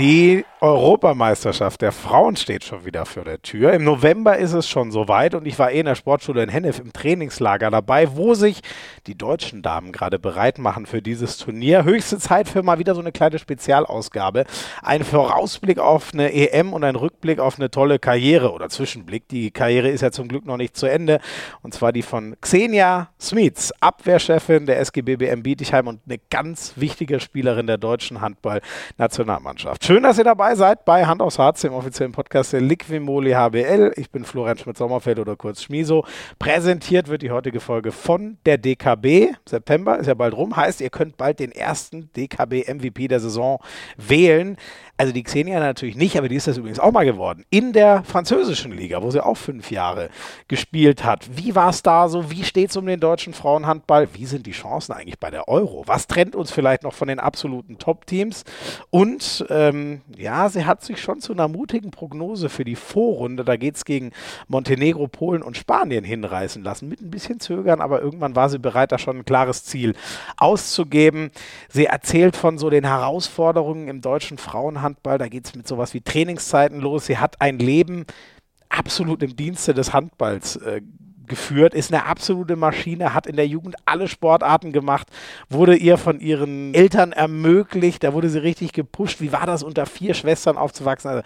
Die Europameisterschaft der Frauen steht schon wieder vor der Tür. Im November ist es schon soweit und ich war eh in der Sportschule in Hennef im Trainingslager dabei, wo sich die deutschen Damen gerade bereit machen für dieses Turnier. Höchste Zeit für mal wieder so eine kleine Spezialausgabe. Ein Vorausblick auf eine EM und ein Rückblick auf eine tolle Karriere oder Zwischenblick. Die Karriere ist ja zum Glück noch nicht zu Ende und zwar die von Xenia Smits, Abwehrchefin der SGB BM Bietigheim und eine ganz wichtige Spielerin der deutschen Handball-Nationalmannschaft. Schön, dass ihr dabei seid bei Hand aufs Harz, dem offiziellen Podcast der Liquimoli HBL. Ich bin Florian Schmidt-Sommerfeld oder kurz Schmiso. Präsentiert wird die heutige Folge von der DKB. September ist ja bald rum, heißt, ihr könnt bald den ersten DKB-MVP der Saison wählen. Also die Xenia natürlich nicht, aber die ist das übrigens auch mal geworden. In der französischen Liga, wo sie auch fünf Jahre gespielt hat. Wie war es da so? Wie steht es um den deutschen Frauenhandball? Wie sind die Chancen eigentlich bei der Euro? Was trennt uns vielleicht noch von den absoluten Top-Teams? Und ähm, ja, sie hat sich schon zu einer mutigen Prognose für die Vorrunde, da geht es gegen Montenegro, Polen und Spanien hinreißen lassen. Mit ein bisschen Zögern, aber irgendwann war sie bereit, da schon ein klares Ziel auszugeben. Sie erzählt von so den Herausforderungen im deutschen Frauenhandball Handball. Da geht es mit sowas wie Trainingszeiten los. Sie hat ein Leben absolut im Dienste des Handballs äh, geführt, ist eine absolute Maschine, hat in der Jugend alle Sportarten gemacht, wurde ihr von ihren Eltern ermöglicht, da wurde sie richtig gepusht. Wie war das, unter vier Schwestern aufzuwachsen? Also,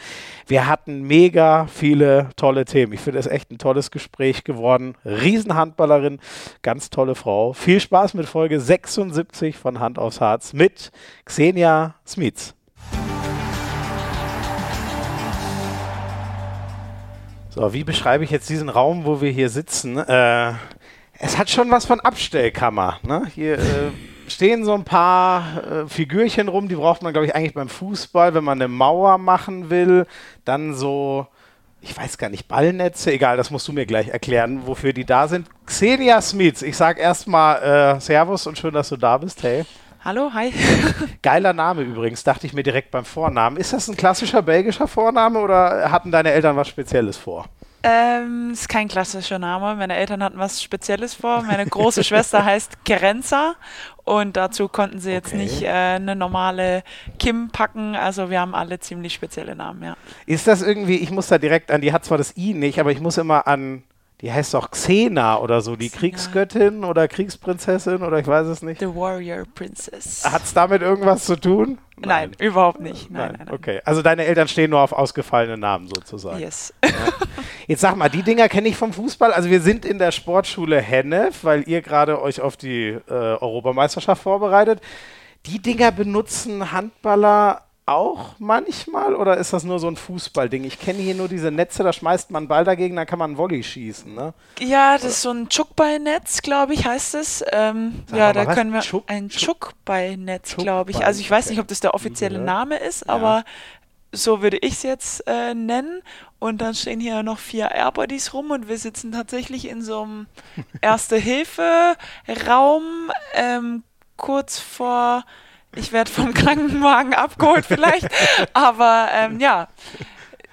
wir hatten mega viele tolle Themen. Ich finde es echt ein tolles Gespräch geworden. Riesenhandballerin, ganz tolle Frau. Viel Spaß mit Folge 76 von Hand aufs Harz mit Xenia Smits. So, wie beschreibe ich jetzt diesen Raum, wo wir hier sitzen? Äh, es hat schon was von Abstellkammer. Ne? Hier äh, stehen so ein paar äh, Figürchen rum, die braucht man, glaube ich, eigentlich beim Fußball, wenn man eine Mauer machen will. Dann so, ich weiß gar nicht, Ballnetze, egal, das musst du mir gleich erklären, wofür die da sind. Xenia Smits, ich sage erstmal äh, Servus und schön, dass du da bist. Hey. Hallo, hi. Geiler Name übrigens, dachte ich mir direkt beim Vornamen. Ist das ein klassischer belgischer Vorname oder hatten deine Eltern was Spezielles vor? Ähm, ist kein klassischer Name. Meine Eltern hatten was Spezielles vor. Meine große Schwester heißt Kerenza und dazu konnten sie jetzt okay. nicht äh, eine normale Kim packen. Also wir haben alle ziemlich spezielle Namen, ja. Ist das irgendwie, ich muss da direkt an, die hat zwar das I nicht, aber ich muss immer an die heißt doch Xena oder so, die Xena. Kriegsgöttin oder Kriegsprinzessin oder ich weiß es nicht. The Warrior Princess. Hat es damit irgendwas zu tun? Nein, nein überhaupt nicht. Nein, nein, nein, Okay, also deine Eltern stehen nur auf ausgefallene Namen sozusagen. Yes. Ja. Jetzt sag mal, die Dinger kenne ich vom Fußball. Also wir sind in der Sportschule Hennef, weil ihr gerade euch auf die äh, Europameisterschaft vorbereitet. Die Dinger benutzen Handballer auch manchmal oder ist das nur so ein Fußballding? Ich kenne hier nur diese Netze, da schmeißt man einen Ball dagegen, dann kann man einen Volley schießen, ne? Ja, das ist so ein Chuckball-Netz, glaube ich, heißt es. Ähm, ja, da können wir Chuck, ein Chuckball-Netz, glaube ich. Also ich weiß nicht, ob das der offizielle Name ist, ja. aber so würde ich es jetzt äh, nennen. Und dann stehen hier noch vier Airbodies rum und wir sitzen tatsächlich in so einem Erste-Hilfe-Raum ähm, kurz vor ich werde vom Krankenwagen abgeholt vielleicht, aber ähm, ja.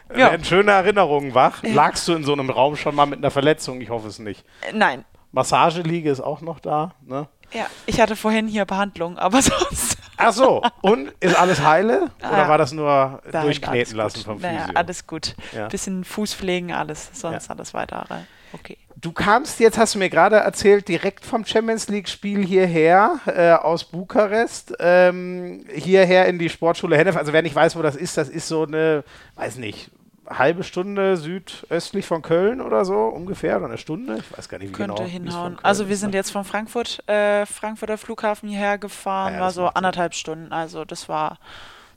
Ja. Werden schöne Erinnerungen wach. Lagst du in so einem Raum schon mal mit einer Verletzung? Ich hoffe es nicht. Nein. Massageliege ist auch noch da, ne? Ja, ich hatte vorhin hier Behandlung, aber sonst. Ach so, und ist alles heile? Oder ja. war das nur Nein, durchkneten lassen vom Physio? Naja, alles gut. Ja. Bisschen Fußpflegen, alles, sonst ja. alles weitere. Okay. Du kamst jetzt, hast du mir gerade erzählt, direkt vom Champions League-Spiel hierher äh, aus Bukarest, ähm, hierher in die Sportschule Hennef. Also wer nicht weiß, wo das ist, das ist so eine, weiß nicht, halbe Stunde südöstlich von Köln oder so ungefähr oder eine Stunde. Ich weiß gar nicht, wie Könnte genau. hinhauen. Also wir sind jetzt von Frankfurt, äh, Frankfurter Flughafen hierher gefahren, ah, ja, war so anderthalb Stunden. Also das war,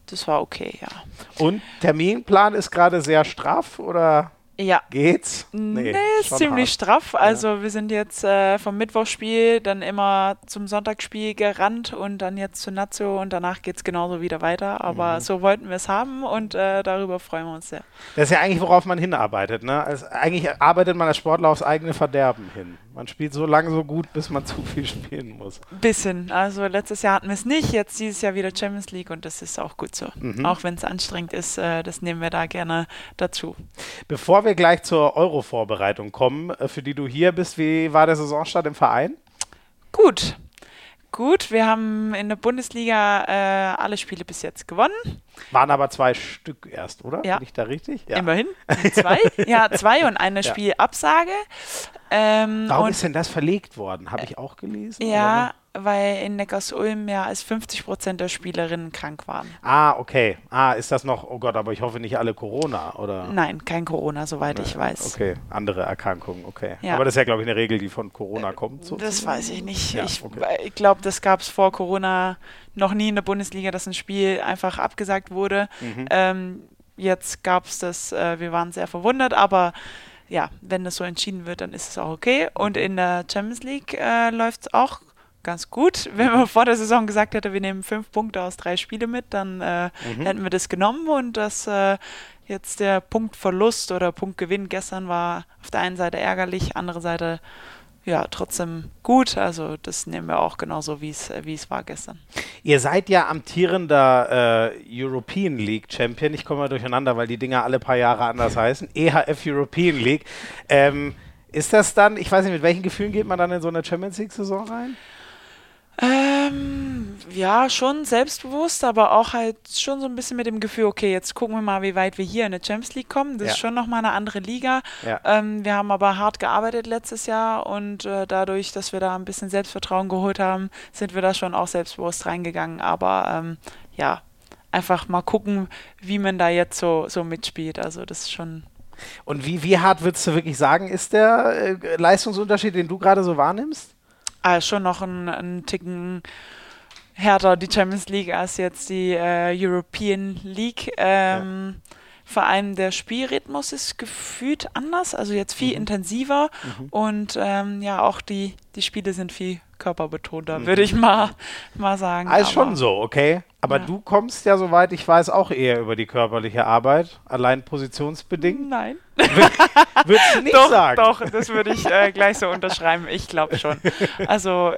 das war okay, ja. Und Terminplan ist gerade sehr straff oder? Ja. Geht's? Nee, nee ist ziemlich hart. straff. Also ja. wir sind jetzt äh, vom Mittwochspiel dann immer zum Sonntagsspiel gerannt und dann jetzt zu Nazio und danach geht's genauso wieder weiter. Aber mhm. so wollten wir es haben und äh, darüber freuen wir uns sehr. Das ist ja eigentlich, worauf man hinarbeitet. Ne? Also eigentlich arbeitet man als Sportler aufs eigene Verderben hin. Man spielt so lange so gut, bis man zu viel spielen muss. Bisschen. Also letztes Jahr hatten wir es nicht, jetzt dieses Jahr wieder Champions League und das ist auch gut so. Mhm. Auch wenn es anstrengend ist, äh, das nehmen wir da gerne dazu. Bevor wir gleich zur Euro-Vorbereitung kommen, äh, für die du hier bist, wie war der Saisonstart im Verein? Gut. gut. Wir haben in der Bundesliga äh, alle Spiele bis jetzt gewonnen. Waren aber zwei Stück erst, oder? Ja. Bin ich da richtig? Ja. Immerhin. Zwei. ja, zwei und eine ja. Spielabsage. Ähm, Warum ist denn das verlegt worden? Habe ich auch gelesen? Ja, weil in Neckars-Ulm mehr als 50 Prozent der Spielerinnen krank waren. Ah, okay. Ah, ist das noch, oh Gott, aber ich hoffe nicht alle Corona, oder? Nein, kein Corona, soweit Nein. ich weiß. Okay, andere Erkrankungen, okay. Ja. Aber das ist ja, glaube ich, eine Regel, die von Corona kommt. Sozusagen. Das weiß ich nicht. Ja, ich, okay. glaube, das gab es vor Corona noch nie in der Bundesliga, dass ein Spiel einfach abgesagt wurde. Mhm. Ähm, jetzt gab es das, äh, wir waren sehr verwundert, aber ja, wenn das so entschieden wird, dann ist es auch okay. Und in der Champions League äh, läuft es auch ganz gut. Wenn man vor der Saison gesagt hätte, wir nehmen fünf Punkte aus drei Spiele mit, dann äh, mhm. hätten wir das genommen und das äh, jetzt der Punktverlust oder Punktgewinn gestern war auf der einen Seite ärgerlich, andere Seite ja trotzdem gut. Also das nehmen wir auch genauso, wie es wie es war gestern. Ihr seid ja amtierender äh, European League Champion. Ich komme mal durcheinander, weil die Dinger alle paar Jahre anders heißen. EHF European League. Ähm, ist das dann, ich weiß nicht, mit welchen Gefühlen geht man dann in so eine Champions League-Saison rein? Ähm, ja, schon selbstbewusst, aber auch halt schon so ein bisschen mit dem Gefühl, okay, jetzt gucken wir mal, wie weit wir hier in der Champions League kommen. Das ja. ist schon nochmal eine andere Liga. Ja. Ähm, wir haben aber hart gearbeitet letztes Jahr und äh, dadurch, dass wir da ein bisschen Selbstvertrauen geholt haben, sind wir da schon auch selbstbewusst reingegangen. Aber ähm, ja, einfach mal gucken, wie man da jetzt so, so mitspielt. Also das ist schon. Und wie, wie hart würdest du wirklich sagen, ist der äh, Leistungsunterschied, den du gerade so wahrnimmst? Ah, schon noch ein, ein Ticken härter die Champions League als jetzt die äh, European League. Ähm, ja. Vor allem der Spielrhythmus ist gefühlt anders, also jetzt viel mhm. intensiver mhm. und ähm, ja, auch die, die Spiele sind viel körperbetonter, mhm. würde ich mal, mal sagen. Alles schon so, okay. Aber ja. du kommst ja, soweit ich weiß, auch eher über die körperliche Arbeit, allein positionsbedingt. Nein. Würdest du nicht doch, sagen? Doch, das würde ich äh, gleich so unterschreiben. Ich glaube schon. Also.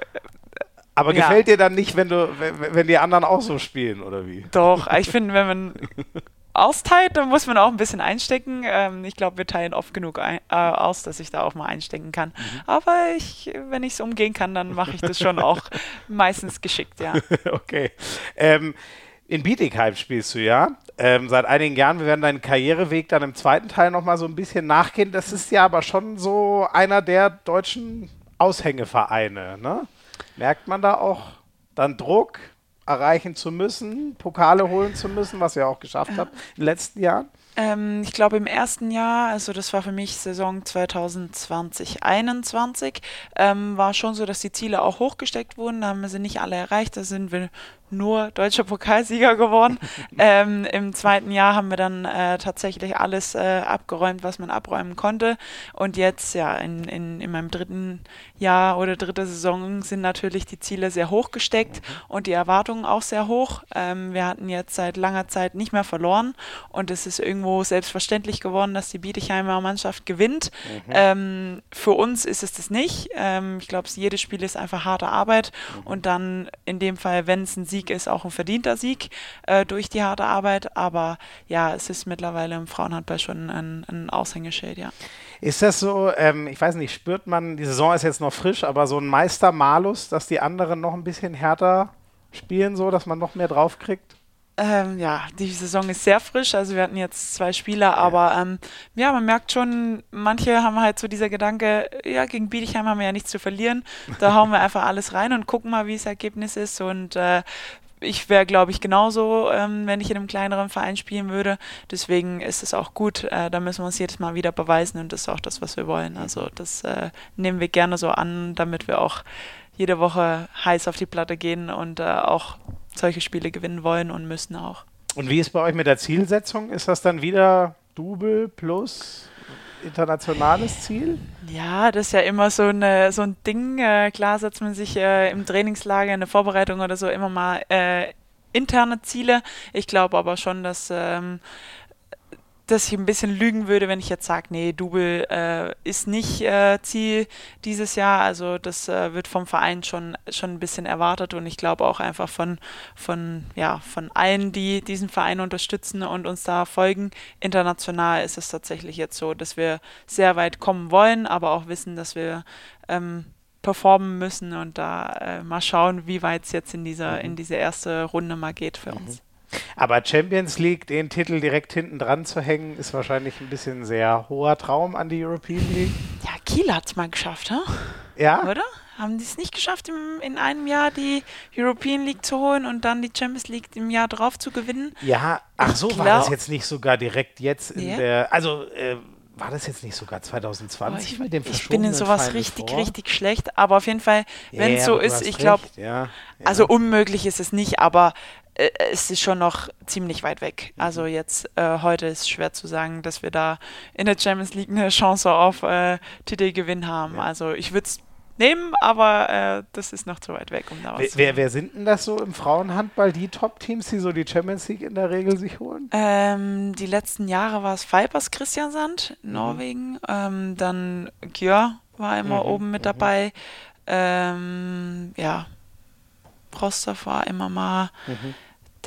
Aber ja. gefällt dir dann nicht, wenn du, wenn, wenn die anderen auch so spielen, oder wie? Doch, ich finde, wenn man austeilt, dann muss man auch ein bisschen einstecken. Ähm, ich glaube, wir teilen oft genug ein, äh, aus, dass ich da auch mal einstecken kann. Mhm. Aber ich, wenn ich es umgehen kann, dann mache ich das schon auch meistens geschickt, ja. okay. Ähm, in Bietigheim spielst du ja. Ähm, seit einigen Jahren. Wir werden deinen Karriereweg dann im zweiten Teil nochmal so ein bisschen nachgehen. Das ist ja aber schon so einer der deutschen Aushängevereine. Ne? Merkt man da auch dann Druck? Erreichen zu müssen, Pokale holen zu müssen, was ihr auch geschafft habt in den letzten Jahren? Ähm, ich glaube im ersten Jahr, also das war für mich Saison 2020, 2021, ähm, war schon so, dass die Ziele auch hochgesteckt wurden. Da haben wir sie nicht alle erreicht. Da sind wir nur deutscher Pokalsieger geworden. ähm, Im zweiten Jahr haben wir dann äh, tatsächlich alles äh, abgeräumt, was man abräumen konnte. Und jetzt, ja, in, in, in meinem dritten Jahr oder dritte Saison sind natürlich die Ziele sehr hoch gesteckt mhm. und die Erwartungen auch sehr hoch. Ähm, wir hatten jetzt seit langer Zeit nicht mehr verloren und es ist irgendwo selbstverständlich geworden, dass die Bietigheimer Mannschaft gewinnt. Mhm. Ähm, für uns ist es das nicht. Ähm, ich glaube, jedes Spiel ist einfach harte Arbeit mhm. und dann in dem Fall, wenn es ein Sieg Sieg ist auch ein verdienter Sieg äh, durch die harte Arbeit. Aber ja, es ist mittlerweile im Frauenhandball schon ein, ein Aushängeschild, ja. Ist das so, ähm, ich weiß nicht, spürt man, die Saison ist jetzt noch frisch, aber so ein Meistermalus, dass die anderen noch ein bisschen härter spielen, so dass man noch mehr draufkriegt? Ähm, ja, die Saison ist sehr frisch. Also wir hatten jetzt zwei Spieler, aber ähm, ja, man merkt schon, manche haben halt so dieser Gedanke, ja, gegen Bietigheim haben wir ja nichts zu verlieren. Da hauen wir einfach alles rein und gucken mal, wie das Ergebnis ist. Und äh, ich wäre, glaube ich, genauso, ähm, wenn ich in einem kleineren Verein spielen würde. Deswegen ist es auch gut. Äh, da müssen wir uns jedes Mal wieder beweisen und das ist auch das, was wir wollen. Also das äh, nehmen wir gerne so an, damit wir auch jede Woche heiß auf die Platte gehen und äh, auch solche Spiele gewinnen wollen und müssen auch. Und wie ist bei euch mit der Zielsetzung? Ist das dann wieder Double plus internationales Ziel? Ja, das ist ja immer so, eine, so ein Ding. Äh, klar setzt man sich äh, im Trainingslager, in der Vorbereitung oder so immer mal äh, interne Ziele. Ich glaube aber schon, dass ähm, dass ich ein bisschen lügen würde, wenn ich jetzt sage, nee, Double äh, ist nicht äh, Ziel dieses Jahr. Also das äh, wird vom Verein schon, schon ein bisschen erwartet und ich glaube auch einfach von, von, ja, von allen, die diesen Verein unterstützen und uns da folgen. International ist es tatsächlich jetzt so, dass wir sehr weit kommen wollen, aber auch wissen, dass wir ähm, performen müssen und da äh, mal schauen, wie weit es jetzt in dieser, mhm. in diese erste Runde mal geht für mhm. uns. Aber Champions League, den Titel direkt hinten dran zu hängen, ist wahrscheinlich ein bisschen sehr hoher Traum an die European League. Ja, Kiel hat es mal geschafft, hm? Ja. Oder? Haben die es nicht geschafft, im, in einem Jahr die European League zu holen und dann die Champions League im Jahr drauf zu gewinnen? Ja, ach so, war das jetzt nicht sogar direkt jetzt in yeah. der. Also, äh, war das jetzt nicht sogar 2020 oh, ich, mit dem Ich bin in sowas Final richtig, vor? richtig schlecht, aber auf jeden Fall, wenn es yeah, so ist, ich glaube, ja, ja. also unmöglich ist es nicht, aber äh, es ist schon noch ziemlich weit weg. Mhm. Also jetzt äh, heute ist schwer zu sagen, dass wir da in der Champions League eine Chance auf äh, Titelgewinn haben. Ja. Also ich würde es nehmen, aber äh, das ist noch zu weit weg, um da was wer, wer, sind denn das so im Frauenhandball, die Top-Teams, die so die Champions League in der Regel sich holen? Ähm, die letzten Jahre war es Vipers Christiansand, mhm. Norwegen. Ähm, dann Gjör war immer mhm. oben mit mhm. dabei. Ähm, ja, Rostov war immer mal. Mhm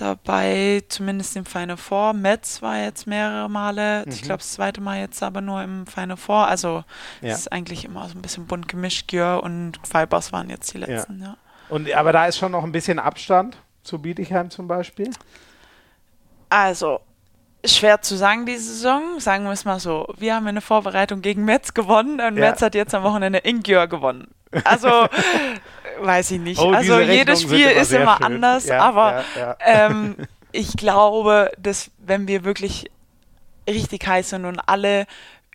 dabei, zumindest im Final Four. Metz war jetzt mehrere Male, mhm. ich glaube das zweite Mal jetzt aber nur im Final Four. Also ja. es ist eigentlich immer so ein bisschen bunt gemischt. Gjör und Fibers waren jetzt die letzten, ja. ja. Und, aber da ist schon noch ein bisschen Abstand zu Bietigheim zum Beispiel? Also, schwer zu sagen diese Saison, sagen wir es mal so. Wir haben eine Vorbereitung gegen Metz gewonnen und ja. Metz hat jetzt am Wochenende in Gjör gewonnen. Also weiß ich nicht. Oh, also jedes Spiel immer ist immer schön. anders, ja, aber ja. Ähm, ich glaube, dass wenn wir wirklich richtig heiß sind und alle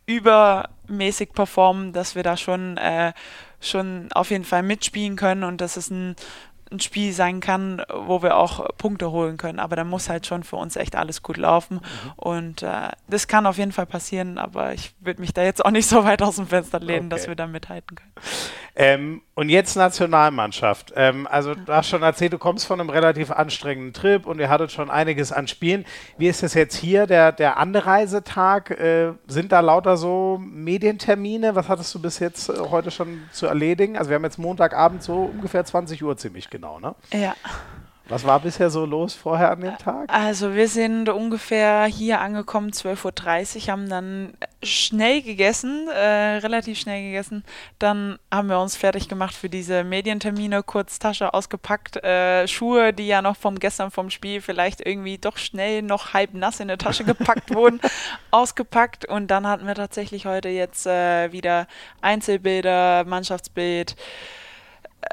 übermäßig performen, dass wir da schon, äh, schon auf jeden Fall mitspielen können und dass es ein ein Spiel sein kann, wo wir auch Punkte holen können. Aber da muss halt schon für uns echt alles gut laufen. Mhm. Und äh, das kann auf jeden Fall passieren, aber ich würde mich da jetzt auch nicht so weit aus dem Fenster lehnen, okay. dass wir da mithalten können. Ähm, und jetzt Nationalmannschaft. Ähm, also du hast schon erzählt, du kommst von einem relativ anstrengenden Trip und ihr hattet schon einiges an Spielen. Wie ist das jetzt hier, der, der Anreisetag? Äh, sind da lauter so Medientermine? Was hattest du bis jetzt äh, heute schon zu erledigen? Also wir haben jetzt Montagabend so ungefähr 20 Uhr ziemlich genau, ne? Ja. Was war bisher so los vorher an dem Tag? Also wir sind ungefähr hier angekommen, 12.30 Uhr, haben dann schnell gegessen, äh, relativ schnell gegessen. Dann haben wir uns fertig gemacht für diese Medientermine, kurz Tasche ausgepackt, äh, Schuhe, die ja noch vom gestern vom Spiel vielleicht irgendwie doch schnell noch halb nass in der Tasche gepackt wurden, ausgepackt. Und dann hatten wir tatsächlich heute jetzt äh, wieder Einzelbilder, Mannschaftsbild,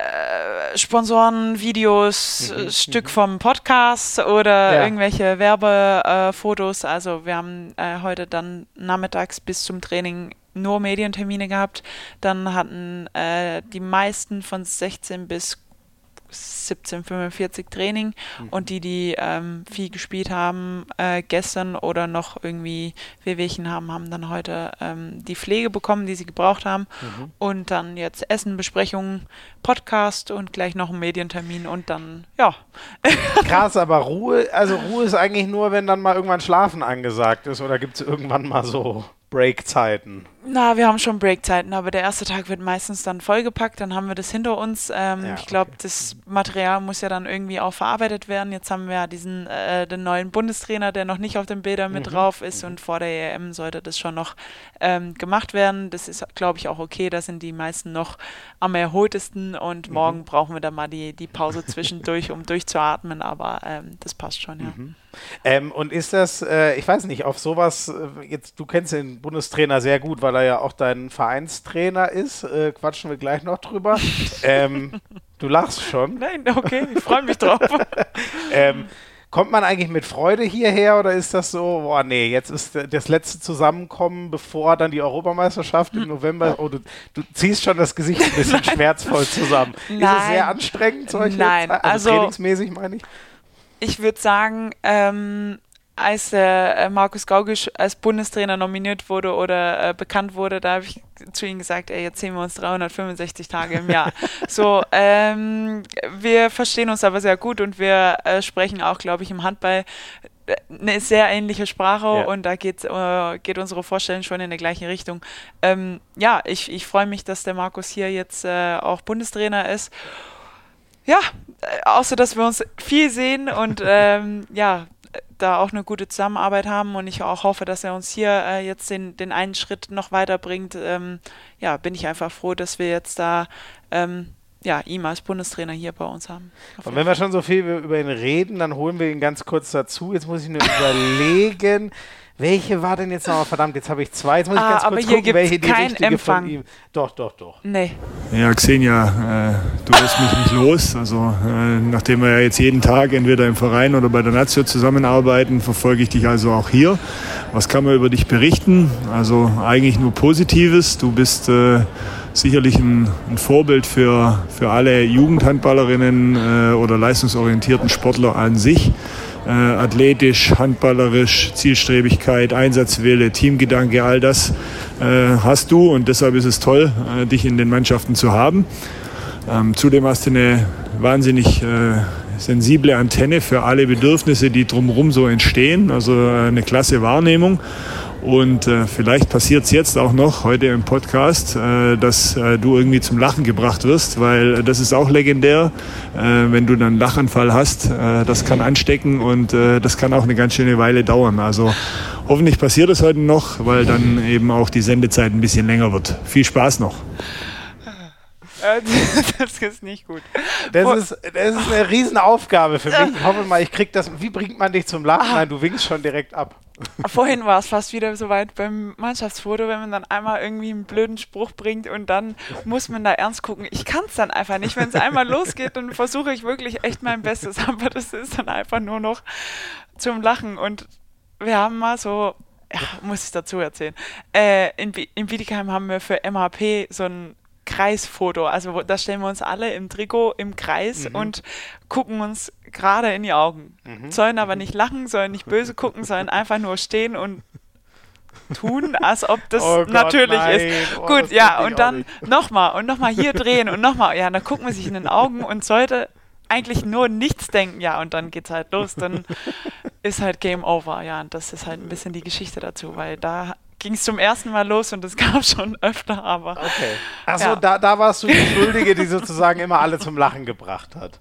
äh, Sponsoren, Videos, mhm, Stück mhm. vom Podcast oder ja. irgendwelche Werbefotos. Äh, also wir haben äh, heute dann nachmittags bis zum Training nur Medientermine gehabt. Dann hatten äh, die meisten von 16 bis 1745 Training mhm. und die, die ähm, viel gespielt haben äh, gestern oder noch irgendwie Wehwehchen haben, haben dann heute ähm, die Pflege bekommen, die sie gebraucht haben mhm. und dann jetzt Essen, Besprechungen, Podcast und gleich noch ein Medientermin und dann, ja. Krass, aber Ruhe, also Ruhe ist eigentlich nur, wenn dann mal irgendwann Schlafen angesagt ist oder gibt es irgendwann mal so Breakzeiten? Na, wir haben schon Breakzeiten, aber der erste Tag wird meistens dann vollgepackt, dann haben wir das hinter uns. Ähm, ja, ich glaube, okay. das Material muss ja dann irgendwie auch verarbeitet werden. Jetzt haben wir ja diesen äh, den neuen Bundestrainer, der noch nicht auf den Bildern mit mhm. drauf ist mhm. und vor der EM sollte das schon noch ähm, gemacht werden. Das ist, glaube ich, auch okay. Da sind die meisten noch am erholtesten und mhm. morgen brauchen wir dann mal die, die Pause zwischendurch, um durchzuatmen, aber ähm, das passt schon, ja. Ähm, und ist das, äh, ich weiß nicht, auf sowas, äh, jetzt, du kennst den Bundestrainer sehr gut, weil er ja auch dein Vereinstrainer ist, äh, quatschen wir gleich noch drüber. ähm, du lachst schon. Nein, okay, ich freue mich drauf. ähm, kommt man eigentlich mit Freude hierher oder ist das so, boah, nee, jetzt ist das letzte Zusammenkommen, bevor dann die Europameisterschaft im November, oh, du, du ziehst schon das Gesicht ein bisschen schmerzvoll zusammen. Nein. Ist es sehr anstrengend, solche Nein, Zeit? also, also trainingsmäßig meine ich? Ich würde sagen, ähm, als äh, Markus Gaugisch als Bundestrainer nominiert wurde oder äh, bekannt wurde, da habe ich zu ihm gesagt, ey, jetzt sehen wir uns 365 Tage im Jahr. so, ähm, wir verstehen uns aber sehr gut und wir äh, sprechen auch, glaube ich, im Handball äh, eine sehr ähnliche Sprache ja. und da geht, äh, geht unsere Vorstellung schon in die gleiche Richtung. Ähm, ja, ich, ich freue mich, dass der Markus hier jetzt äh, auch Bundestrainer ist ja, außer dass wir uns viel sehen und ähm, ja, da auch eine gute Zusammenarbeit haben und ich auch hoffe, dass er uns hier äh, jetzt den, den einen Schritt noch weiterbringt. Ähm, ja, bin ich einfach froh, dass wir jetzt da ähm, ja, ihm als Bundestrainer hier bei uns haben. Und wenn wir schon so viel über ihn reden, dann holen wir ihn ganz kurz dazu. Jetzt muss ich nur überlegen. Welche war denn jetzt noch? Verdammt, jetzt habe ich zwei. Jetzt muss ich ah, ganz kurz gucken, welche die richtige Empfang. von ihm. Doch, doch, doch. Nee. Ja, Xenia, äh, du lässt mich nicht los. Also, äh, nachdem wir ja jetzt jeden Tag entweder im Verein oder bei der Nazio zusammenarbeiten, verfolge ich dich also auch hier. Was kann man über dich berichten? Also, eigentlich nur Positives. Du bist. Äh, sicherlich ein, ein, Vorbild für, für alle Jugendhandballerinnen äh, oder leistungsorientierten Sportler an sich äh, athletisch, handballerisch, Zielstrebigkeit, Einsatzwille, Teamgedanke, all das äh, hast du und deshalb ist es toll, äh, dich in den Mannschaften zu haben. Ähm, zudem hast du eine wahnsinnig äh, sensible Antenne für alle Bedürfnisse, die drumherum so entstehen, also äh, eine klasse Wahrnehmung. Und äh, vielleicht passiert es jetzt auch noch heute im Podcast, äh, dass äh, du irgendwie zum Lachen gebracht wirst, weil das ist auch legendär. Äh, wenn du dann einen Lachanfall hast, äh, das kann anstecken und äh, das kann auch eine ganz schöne Weile dauern. Also hoffentlich passiert es heute noch, weil dann eben auch die Sendezeit ein bisschen länger wird. Viel Spaß noch. das ist nicht gut. Das ist, das ist eine Riesenaufgabe für mich. Ich hoffe mal, ich krieg das. Wie bringt man dich zum Lachen? Nein, du winkst schon direkt ab. Vorhin war es fast wieder so weit beim Mannschaftsfoto, wenn man dann einmal irgendwie einen blöden Spruch bringt und dann muss man da ernst gucken. Ich kann es dann einfach nicht. Wenn es einmal losgeht, dann versuche ich wirklich echt mein Bestes, aber das ist dann einfach nur noch zum Lachen. Und wir haben mal so, ja, muss ich dazu erzählen, äh, in, in Wiedekheim haben wir für MHP so ein Kreisfoto. Also da stellen wir uns alle im Trikot im Kreis mhm. und gucken uns gerade in die Augen. Mhm. Sollen aber mhm. nicht lachen, sollen nicht böse gucken, sollen einfach nur stehen und tun, als ob das oh Gott, natürlich nein. ist. Oh, Gut, ja, und dann nochmal und nochmal hier drehen und nochmal. Ja, dann guckt man sich in den Augen und sollte eigentlich nur nichts denken, ja, und dann geht's halt los, dann ist halt Game Over, ja, und das ist halt ein bisschen die Geschichte dazu, weil da ging es zum ersten Mal los und es gab schon öfter, aber. Okay. Achso, ja. da, da warst du die Schuldige, die sozusagen immer alle zum Lachen gebracht hat.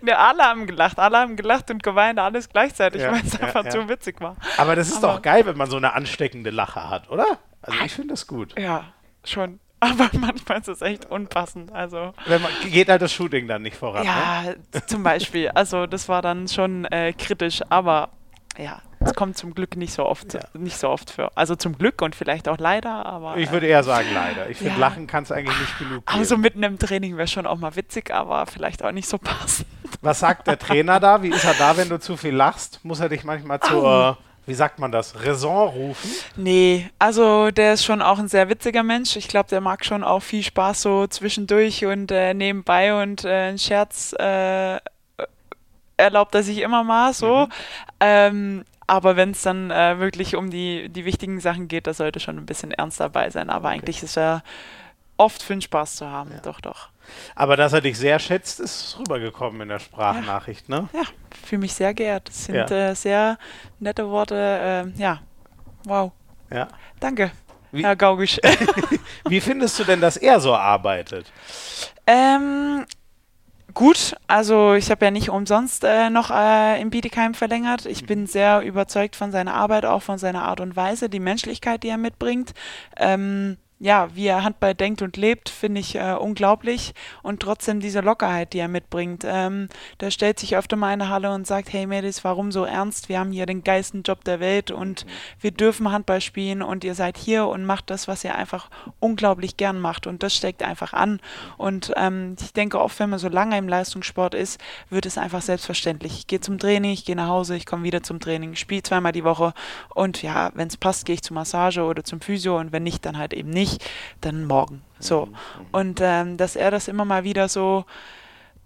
Ne, alle haben gelacht, alle haben gelacht und geweint, alles gleichzeitig, ja, weil es ja, einfach ja. zu witzig war. Aber das ist aber doch geil, wenn man so eine ansteckende Lache hat, oder? Also ich finde das gut. Ja, schon. Aber manchmal ist es echt unpassend. Also man, geht halt das Shooting dann nicht voran. Ja, ne? zum Beispiel. Also das war dann schon äh, kritisch, aber ja, es kommt zum Glück nicht so oft, ja. nicht so oft für. Also zum Glück und vielleicht auch leider, aber. Ich würde eher sagen leider. Ich finde, ja. Lachen kann es eigentlich nicht genug geben. Also mitten im Training wäre schon auch mal witzig, aber vielleicht auch nicht so passend. Was sagt der Trainer da? Wie ist er da, wenn du zu viel lachst? Muss er dich manchmal zur, oh. wie sagt man das, Raison rufen? Nee, also der ist schon auch ein sehr witziger Mensch. Ich glaube, der mag schon auch viel Spaß so zwischendurch und äh, nebenbei und äh, einen Scherz. Äh, erlaubt er sich immer mal so. Mhm. Ähm, aber wenn es dann äh, wirklich um die, die wichtigen Sachen geht, da sollte schon ein bisschen ernst dabei sein. Aber okay. eigentlich ist er oft für den Spaß zu haben. Ja. Doch, doch. Aber dass er dich sehr schätzt, ist rübergekommen in der Sprachnachricht, ja. ne? Ja, fühle mich sehr geehrt. Das sind ja. äh, sehr nette Worte. Äh, ja, wow. Ja. Danke, Wie, Herr Gaugisch. Wie findest du denn, dass er so arbeitet? Ähm, gut. Also ich habe ja nicht umsonst äh, noch äh, im Bietigheim verlängert. Ich bin sehr überzeugt von seiner Arbeit, auch von seiner Art und Weise, die Menschlichkeit, die er mitbringt. Ähm, ja, wie er Handball denkt und lebt, finde ich äh, unglaublich. Und trotzdem diese Lockerheit, die er mitbringt. Ähm, der stellt sich öfter mal in der Halle und sagt, hey Mädels, warum so ernst? Wir haben hier den geilsten Job der Welt und wir dürfen Handball spielen und ihr seid hier und macht das, was ihr einfach unglaublich gern macht. Und das steckt einfach an. Und ähm, ich denke oft, wenn man so lange im Leistungssport ist, wird es einfach selbstverständlich. Ich gehe zum Training, ich gehe nach Hause, ich komme wieder zum Training, spiele zweimal die Woche und ja, wenn es passt, gehe ich zur Massage oder zum Physio und wenn nicht, dann halt eben nicht nicht, dann morgen. So. Mhm. Und ähm, dass er das immer mal wieder so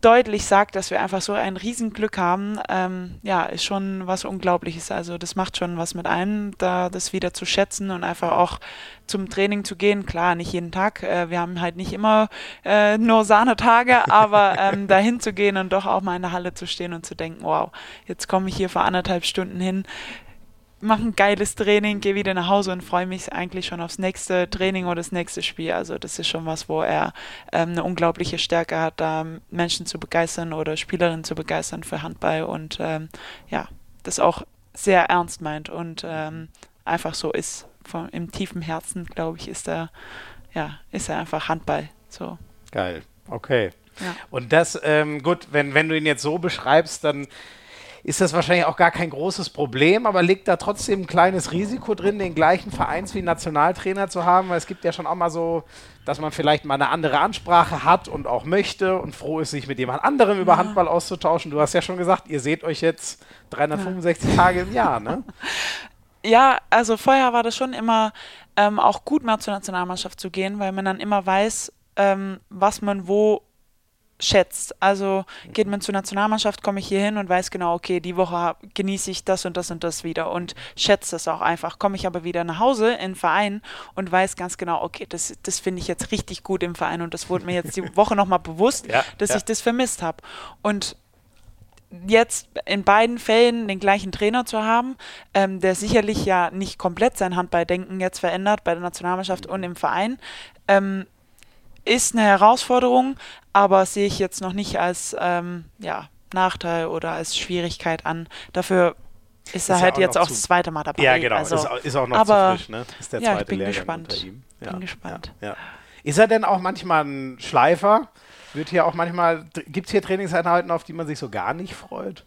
deutlich sagt, dass wir einfach so ein Riesenglück haben, ähm, ja, ist schon was Unglaubliches. Also das macht schon was mit einem, da das wieder zu schätzen und einfach auch zum Training zu gehen. Klar, nicht jeden Tag. Äh, wir haben halt nicht immer äh, nur Sahnetage, aber ähm, dahin zu gehen und doch auch mal in der Halle zu stehen und zu denken, wow, jetzt komme ich hier für anderthalb Stunden hin mache ein geiles Training, gehe wieder nach Hause und freue mich eigentlich schon aufs nächste Training oder das nächste Spiel. Also das ist schon was, wo er ähm, eine unglaubliche Stärke hat, da Menschen zu begeistern oder Spielerinnen zu begeistern für Handball und ähm, ja, das auch sehr ernst meint und ähm, einfach so ist. Von, Im tiefen Herzen, glaube ich, ist er, ja, ist er einfach Handball. So. Geil. Okay. Ja. Und das, ähm, gut, wenn, wenn du ihn jetzt so beschreibst, dann ist das wahrscheinlich auch gar kein großes Problem, aber liegt da trotzdem ein kleines Risiko drin, den gleichen Vereins wie Nationaltrainer zu haben? Weil es gibt ja schon auch mal so, dass man vielleicht mal eine andere Ansprache hat und auch möchte und froh ist, sich mit jemand anderem über Handball auszutauschen. Du hast ja schon gesagt, ihr seht euch jetzt 365 ja. Tage im Jahr, ne? Ja, also vorher war das schon immer ähm, auch gut, mal zur Nationalmannschaft zu gehen, weil man dann immer weiß, ähm, was man wo schätzt. Also geht man zur Nationalmannschaft, komme ich hier hin und weiß genau, okay, die Woche genieße ich das und das und das wieder und schätze das auch einfach. Komme ich aber wieder nach Hause in den Verein und weiß ganz genau, okay, das, das finde ich jetzt richtig gut im Verein und das wurde mir jetzt die Woche nochmal bewusst, ja, dass ja. ich das vermisst habe. Und jetzt in beiden Fällen den gleichen Trainer zu haben, ähm, der sicherlich ja nicht komplett sein Handballdenken jetzt verändert bei der Nationalmannschaft und im Verein, ähm, ist eine Herausforderung, aber sehe ich jetzt noch nicht als ähm, ja, Nachteil oder als Schwierigkeit an. Dafür ist er ist halt jetzt auch das zweite Mal dabei. Ja, genau. Also, ist, ist, auch noch aber, zu frisch, ne? Ist der ja, zweite ich bin Lehrgang gespannt. unter ihm. Ja, bin gespannt. Ja. Ist er denn auch manchmal ein Schleifer? Wird hier auch manchmal, gibt es hier Trainingseinheiten, auf die man sich so gar nicht freut?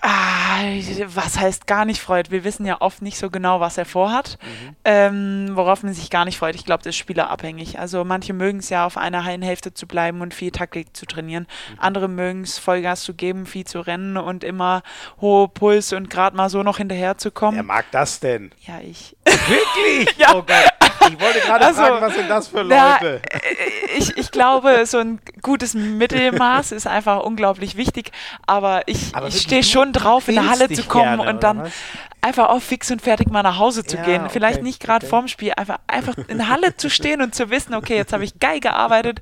Ah, was heißt gar nicht freut? Wir wissen ja oft nicht so genau, was er vorhat, mhm. ähm, worauf man sich gar nicht freut. Ich glaube, das ist spielerabhängig. Also manche mögen es ja, auf einer Hälfte zu bleiben und viel Taktik zu trainieren. Mhm. Andere mögen es, Vollgas zu geben, viel zu rennen und immer hohe Puls und gerade mal so noch hinterher zu kommen. Wer mag das denn? Ja, ich. Wirklich? ja. Oh Gott. Ich wollte gerade also, fragen, was sind das für Leute? Na, äh, ich, ich glaube, so ein gutes Mittelmaß ist einfach unglaublich wichtig, aber ich, ich stehe schon drauf, in der Halle zu kommen gerne, und dann einfach auch fix und fertig mal nach Hause zu ja, gehen. Vielleicht okay, nicht gerade okay. vorm Spiel, einfach, einfach in der Halle zu stehen und zu wissen, okay, jetzt habe ich geil gearbeitet,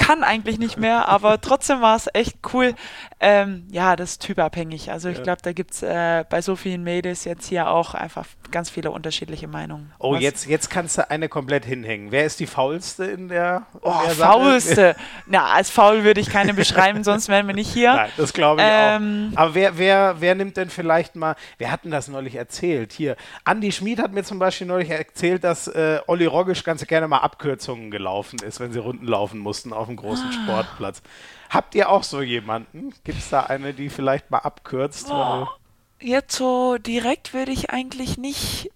kann eigentlich nicht mehr, aber trotzdem war es echt cool. Ähm, ja, das ist typabhängig. Also ich ja. glaube, da gibt es äh, bei so vielen Mädels jetzt hier auch einfach ganz viele unterschiedliche Meinungen. Oh, jetzt, jetzt kannst du eine komplett hinhängen. Wer ist die faulste in der, in oh, der faulste. Na, als faul würde ich keine beschreiben, sonst wären wir nicht hier. Nein, das glaube ich ähm, auch. Aber wer, wer, wer nimmt denn vielleicht mal, wer hat denn das neulich erzählt? Hier, Andi Schmid hat mir zum Beispiel neulich erzählt, dass äh, Olli Roggisch ganz gerne mal Abkürzungen gelaufen ist, wenn sie Runden laufen mussten auf dem großen ah. Sportplatz. Habt ihr auch so jemanden? Gibt es da eine, die vielleicht mal abkürzt? Oh, jetzt so direkt würde ich eigentlich nicht.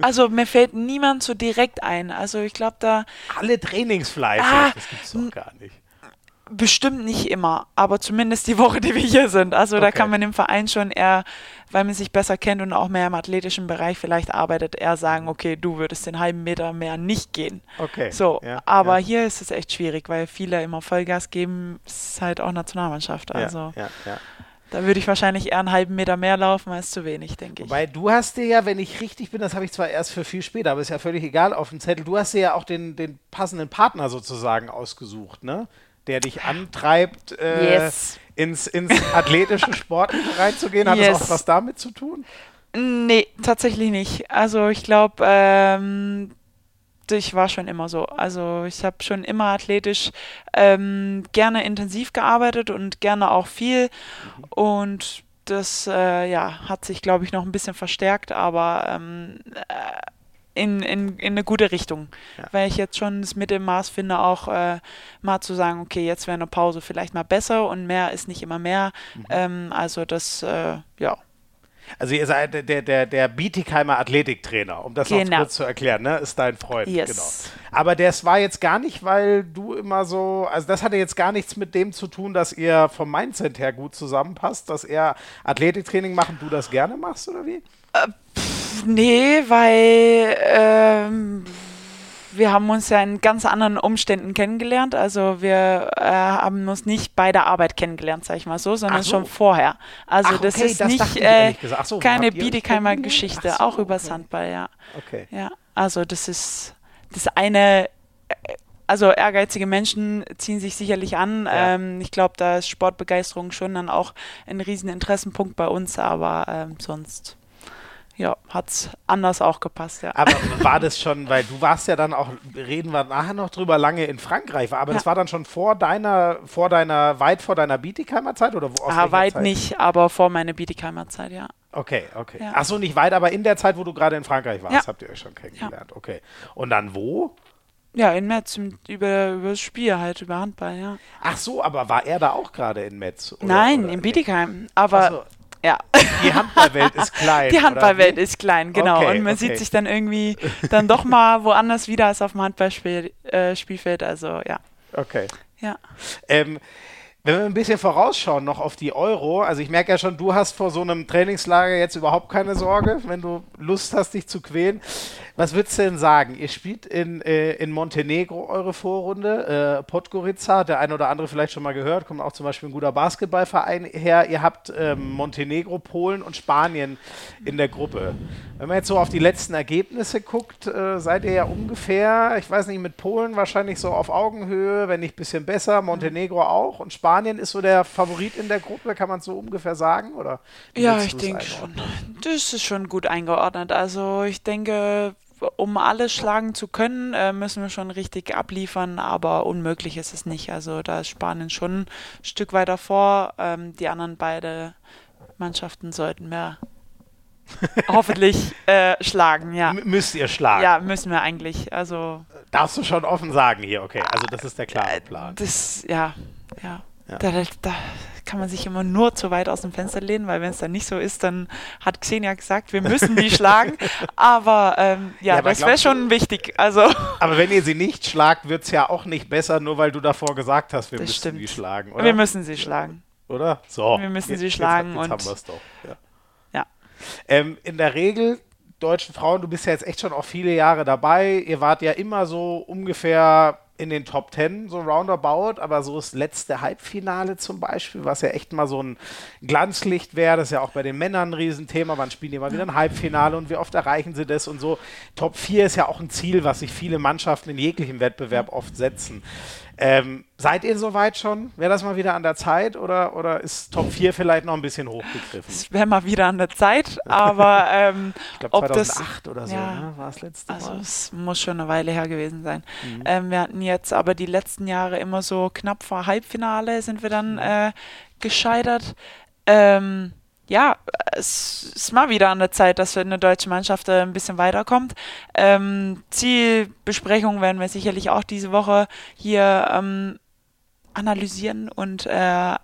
Also mir fällt niemand so direkt ein. Also ich glaube da. Alle Trainingsfleisch, ah, das gibt's doch gar nicht. Bestimmt nicht immer, aber zumindest die Woche, die wir hier sind. Also okay. da kann man im Verein schon eher, weil man sich besser kennt und auch mehr im athletischen Bereich vielleicht arbeitet, eher sagen, okay, du würdest den halben Meter mehr nicht gehen. Okay. So, ja, aber ja. hier ist es echt schwierig, weil viele immer Vollgas geben, ist halt auch Nationalmannschaft. Also ja, da würde ich wahrscheinlich eher einen halben Meter mehr laufen als zu wenig, denke ich. Weil du hast dir ja, wenn ich richtig bin, das habe ich zwar erst für viel später, aber ist ja völlig egal auf dem Zettel, du hast dir ja auch den, den passenden Partner sozusagen ausgesucht, ne? Der dich antreibt, äh, yes. ins, ins athletische Sportliche reinzugehen? Hat yes. das auch was damit zu tun? Nee, tatsächlich nicht. Also ich glaube, ähm, ich war schon immer so. Also ich habe schon immer athletisch ähm, gerne intensiv gearbeitet und gerne auch viel. Mhm. Und das äh, ja, hat sich, glaube ich, noch ein bisschen verstärkt, aber ähm, äh, in, in, in eine gute Richtung. Ja. Weil ich jetzt schon das Mittelmaß finde, auch äh, mal zu sagen, okay, jetzt wäre eine Pause vielleicht mal besser und mehr ist nicht immer mehr. Mhm. Ähm, also das, äh, ja. Also ihr seid der, der, der Bietigheimer Athletiktrainer, um das genau. noch kurz zu erklären, ne? Ist dein Freund. Yes. Genau. Aber das war jetzt gar nicht, weil du immer so, also das hatte jetzt gar nichts mit dem zu tun, dass ihr vom Mindset her gut zusammenpasst, dass er Athletiktraining macht und du das gerne machst, oder wie? Äh, nee, weil ähm, wir haben uns ja in ganz anderen Umständen kennengelernt. Also wir äh, haben uns nicht bei der Arbeit kennengelernt, sag ich mal so, sondern so. schon vorher. Also Ach, das ist das nicht äh, so, keine Biedigheimer Geschichte, so, auch über okay. Handball, ja. Okay. Ja, also das ist das eine äh, also ehrgeizige Menschen ziehen sich sicherlich an. Ja. Ähm, ich glaube, da ist Sportbegeisterung schon dann auch ein riesen Interessenpunkt bei uns, aber ähm, sonst ja, hat es anders auch gepasst, ja. Aber war das schon, weil du warst ja dann auch, reden wir nachher noch drüber, lange in Frankreich, aber ja. das war dann schon vor deiner, vor deiner, weit vor deiner Bietigheimer Zeit oder wo aus ah, Weit Zeit? nicht, aber vor meiner Bietigheimer Zeit, ja. Okay, okay. Ja. Ach so, nicht weit, aber in der Zeit, wo du gerade in Frankreich warst, ja. habt ihr euch schon kennengelernt. Ja. Okay. Und dann wo? Ja, in Metz, über, über das Spiel halt, über Handball, ja. Ach so, aber war er da auch gerade in Metz? Oder, Nein, oder? in Bietigheim. Aber so. Ja. Die Handballwelt ist klein. Die Handballwelt ist klein, genau. Okay, und man okay. sieht sich dann irgendwie dann doch mal woanders wieder als auf dem Handballspielfeld. Äh, also ja. Okay. Ja. Ähm, wenn wir ein bisschen vorausschauen noch auf die Euro, also ich merke ja schon, du hast vor so einem Trainingslager jetzt überhaupt keine Sorge, wenn du Lust hast, dich zu quälen. Was würdest du denn sagen? Ihr spielt in, äh, in Montenegro eure Vorrunde, äh, Podgorica, der eine oder andere vielleicht schon mal gehört, kommt auch zum Beispiel ein guter Basketballverein her. Ihr habt ähm, Montenegro, Polen und Spanien in der Gruppe. Wenn man jetzt so auf die letzten Ergebnisse guckt, äh, seid ihr ja ungefähr, ich weiß nicht, mit Polen wahrscheinlich so auf Augenhöhe, wenn nicht ein bisschen besser, Montenegro auch und Spanien ist so der Favorit in der Gruppe, kann man so ungefähr sagen? Oder ja, ich denke schon. Das ist schon gut eingeordnet. Also ich denke, um alles schlagen zu können, äh, müssen wir schon richtig abliefern, aber unmöglich ist es nicht. Also da ist Spanien schon ein Stück weiter vor. Ähm, die anderen beiden Mannschaften sollten wir hoffentlich äh, schlagen, ja. M müsst ihr schlagen? Ja, müssen wir eigentlich. Also Darfst du schon offen sagen hier, okay. Also das ist der klare Plan. Das, ja, ja. ja. Da, da, kann man sich immer nur zu weit aus dem Fenster lehnen, weil wenn es dann nicht so ist, dann hat Xenia gesagt, wir müssen die schlagen. Aber ähm, ja, ja aber das wäre schon wichtig. Also. Aber wenn ihr sie nicht schlagt, wird es ja auch nicht besser, nur weil du davor gesagt hast, wir das müssen stimmt. die schlagen, oder? Wir müssen sie schlagen. Oder? So. Wir müssen jetzt, sie schlagen. Jetzt, jetzt haben wir es doch. Ja. Ähm, in der Regel deutschen Frauen, du bist ja jetzt echt schon auch viele Jahre dabei. Ihr wart ja immer so ungefähr in den Top Ten, so roundabout, aber so das letzte Halbfinale zum Beispiel, was ja echt mal so ein Glanzlicht wäre, das ist ja auch bei den Männern ein Riesenthema, wann spielen die mal wieder ein Halbfinale und wie oft erreichen sie das und so. Top 4 ist ja auch ein Ziel, was sich viele Mannschaften in jeglichem Wettbewerb oft setzen. Ähm, seid ihr soweit schon? Wäre das mal wieder an der Zeit oder, oder ist Top 4 vielleicht noch ein bisschen hochgegriffen? Es wäre mal wieder an der Zeit, aber ähm, ich glaube 2008 das, oder so ja, ne, war es letzte also Mal. Es muss schon eine Weile her gewesen sein. Mhm. Ähm, wir hatten jetzt aber die letzten Jahre immer so knapp vor Halbfinale sind wir dann mhm. äh, gescheitert. Ähm, ja, es ist mal wieder an der Zeit, dass eine deutsche Mannschaft ein bisschen weiterkommt. Ähm, Zielbesprechungen werden wir sicherlich auch diese Woche hier ähm, analysieren und äh,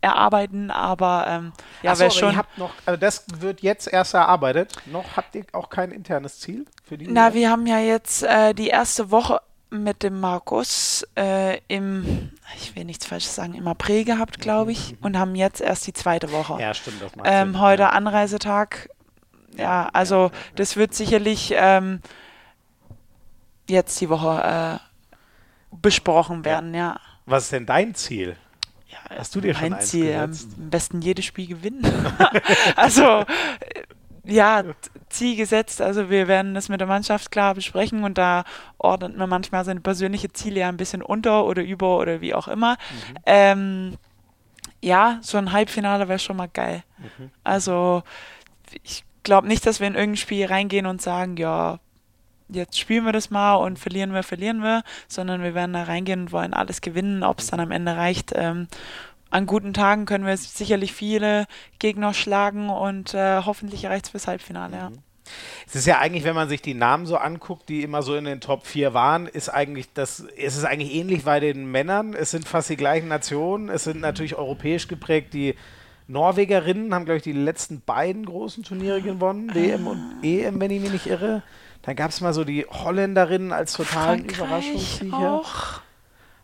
erarbeiten, aber ähm, ja, so, schon. Ihr habt noch, also das wird jetzt erst erarbeitet. Noch habt ihr auch kein internes Ziel für die? Na, wir haben ja jetzt äh, die erste Woche mit dem Markus äh, im, ich will nichts Falsches sagen, im April gehabt, glaube ich, mhm. und haben jetzt erst die zweite Woche. Ja, stimmt. Das ähm, heute ja. Anreisetag. Ja, also ja, das wird sicherlich ähm, jetzt die Woche äh, besprochen werden, ja. Was ist denn dein Ziel? Ja, Hast du dir schon ein Ziel? Am besten jedes Spiel gewinnen. also ja, Ziel gesetzt. Also wir werden das mit der Mannschaft klar besprechen und da ordnet man manchmal seine persönliche Ziele ja ein bisschen unter oder über oder wie auch immer. Mhm. Ähm, ja, so ein Halbfinale wäre schon mal geil. Mhm. Also ich glaube nicht, dass wir in irgendein Spiel reingehen und sagen, ja, jetzt spielen wir das mal und verlieren wir, verlieren wir, sondern wir werden da reingehen und wollen alles gewinnen, ob es dann am Ende reicht. Ähm, an guten Tagen können wir sicherlich viele Gegner schlagen und äh, hoffentlich erreicht es fürs Halbfinale. Ja. Mhm. Es ist ja eigentlich, wenn man sich die Namen so anguckt, die immer so in den Top 4 waren, ist eigentlich das, ist es eigentlich ähnlich bei den Männern. Es sind fast die gleichen Nationen. Es sind natürlich europäisch geprägt. Die Norwegerinnen haben, glaube ich, die letzten beiden großen Turniere gewonnen, DM und EM, wenn ich mich nicht irre. Dann gab es mal so die Holländerinnen als totalen Überraschungssieger. Auch.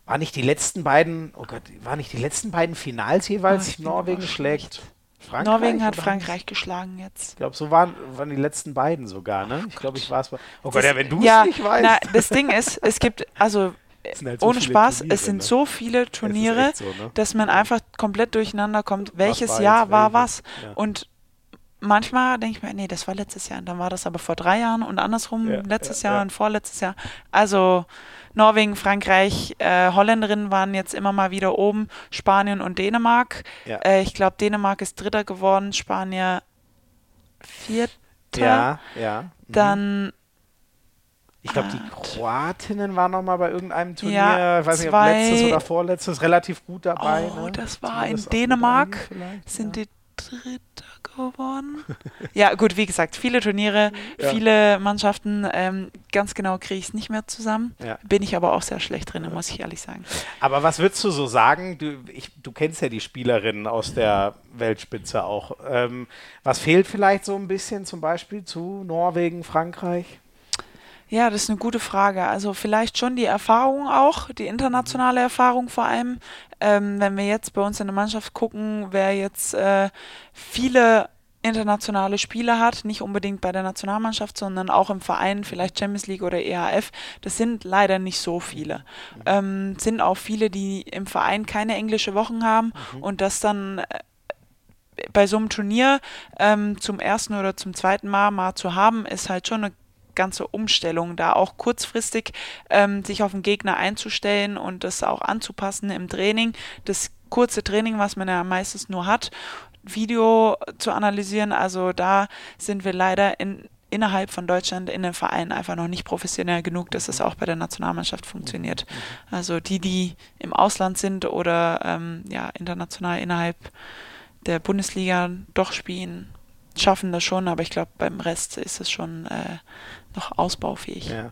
War nicht die letzten beiden, oh Gott, war nicht die letzten beiden Finals jeweils oh, Norwegen schlägt Frankreich? Norwegen hat Frankreich geschlagen jetzt. Ich glaube, so waren, waren die letzten beiden sogar, ne? Ich glaube, ich war es. Oh Gott, ja, wenn du es ja, nicht weißt. Na, das Ding ist, es gibt, also Halt so Ohne Spaß, Turniere, es sind ne? so viele Turniere, so, ne? dass man einfach komplett durcheinander kommt, welches war Jahr war was. Ja. Und manchmal denke ich mir, nee, das war letztes Jahr. Und dann war das aber vor drei Jahren und andersrum ja, letztes ja, Jahr und vorletztes Jahr. Also Norwegen, Frankreich, äh, Holländerinnen waren jetzt immer mal wieder oben, Spanien und Dänemark. Ja. Äh, ich glaube, Dänemark ist Dritter geworden, Spanien Vierter. Ja, ja. Mhm. Dann ich glaube, die Kroatinnen waren noch mal bei irgendeinem Turnier, ja, ich weiß nicht, ob letztes oder vorletztes, relativ gut dabei. Oh, ne? das war in Dänemark. Sind ja. die Dritter geworden. ja, gut, wie gesagt, viele Turniere, ja. viele Mannschaften. Ähm, ganz genau kriege ich es nicht mehr zusammen. Ja. Bin ich aber auch sehr schlecht drin, muss ich ehrlich sagen. Aber was würdest du so sagen? Du, ich, du kennst ja die Spielerinnen aus der Weltspitze auch. Ähm, was fehlt vielleicht so ein bisschen zum Beispiel zu Norwegen, Frankreich? Ja, das ist eine gute Frage. Also vielleicht schon die Erfahrung auch, die internationale Erfahrung vor allem. Ähm, wenn wir jetzt bei uns in der Mannschaft gucken, wer jetzt äh, viele internationale Spiele hat, nicht unbedingt bei der Nationalmannschaft, sondern auch im Verein, vielleicht Champions League oder EHF, das sind leider nicht so viele. Ähm, sind auch viele, die im Verein keine englische Wochen haben mhm. und das dann äh, bei so einem Turnier ähm, zum ersten oder zum zweiten Mal mal zu haben, ist halt schon eine ganze Umstellung, da auch kurzfristig ähm, sich auf den Gegner einzustellen und das auch anzupassen im Training. Das kurze Training, was man ja meistens nur hat, Video zu analysieren. Also da sind wir leider in, innerhalb von Deutschland in den Vereinen einfach noch nicht professionell genug, dass es auch bei der Nationalmannschaft funktioniert. Also die, die im Ausland sind oder ähm, ja, international innerhalb der Bundesliga doch spielen, schaffen das schon, aber ich glaube, beim Rest ist es schon äh, noch ausbaufähig. Ja.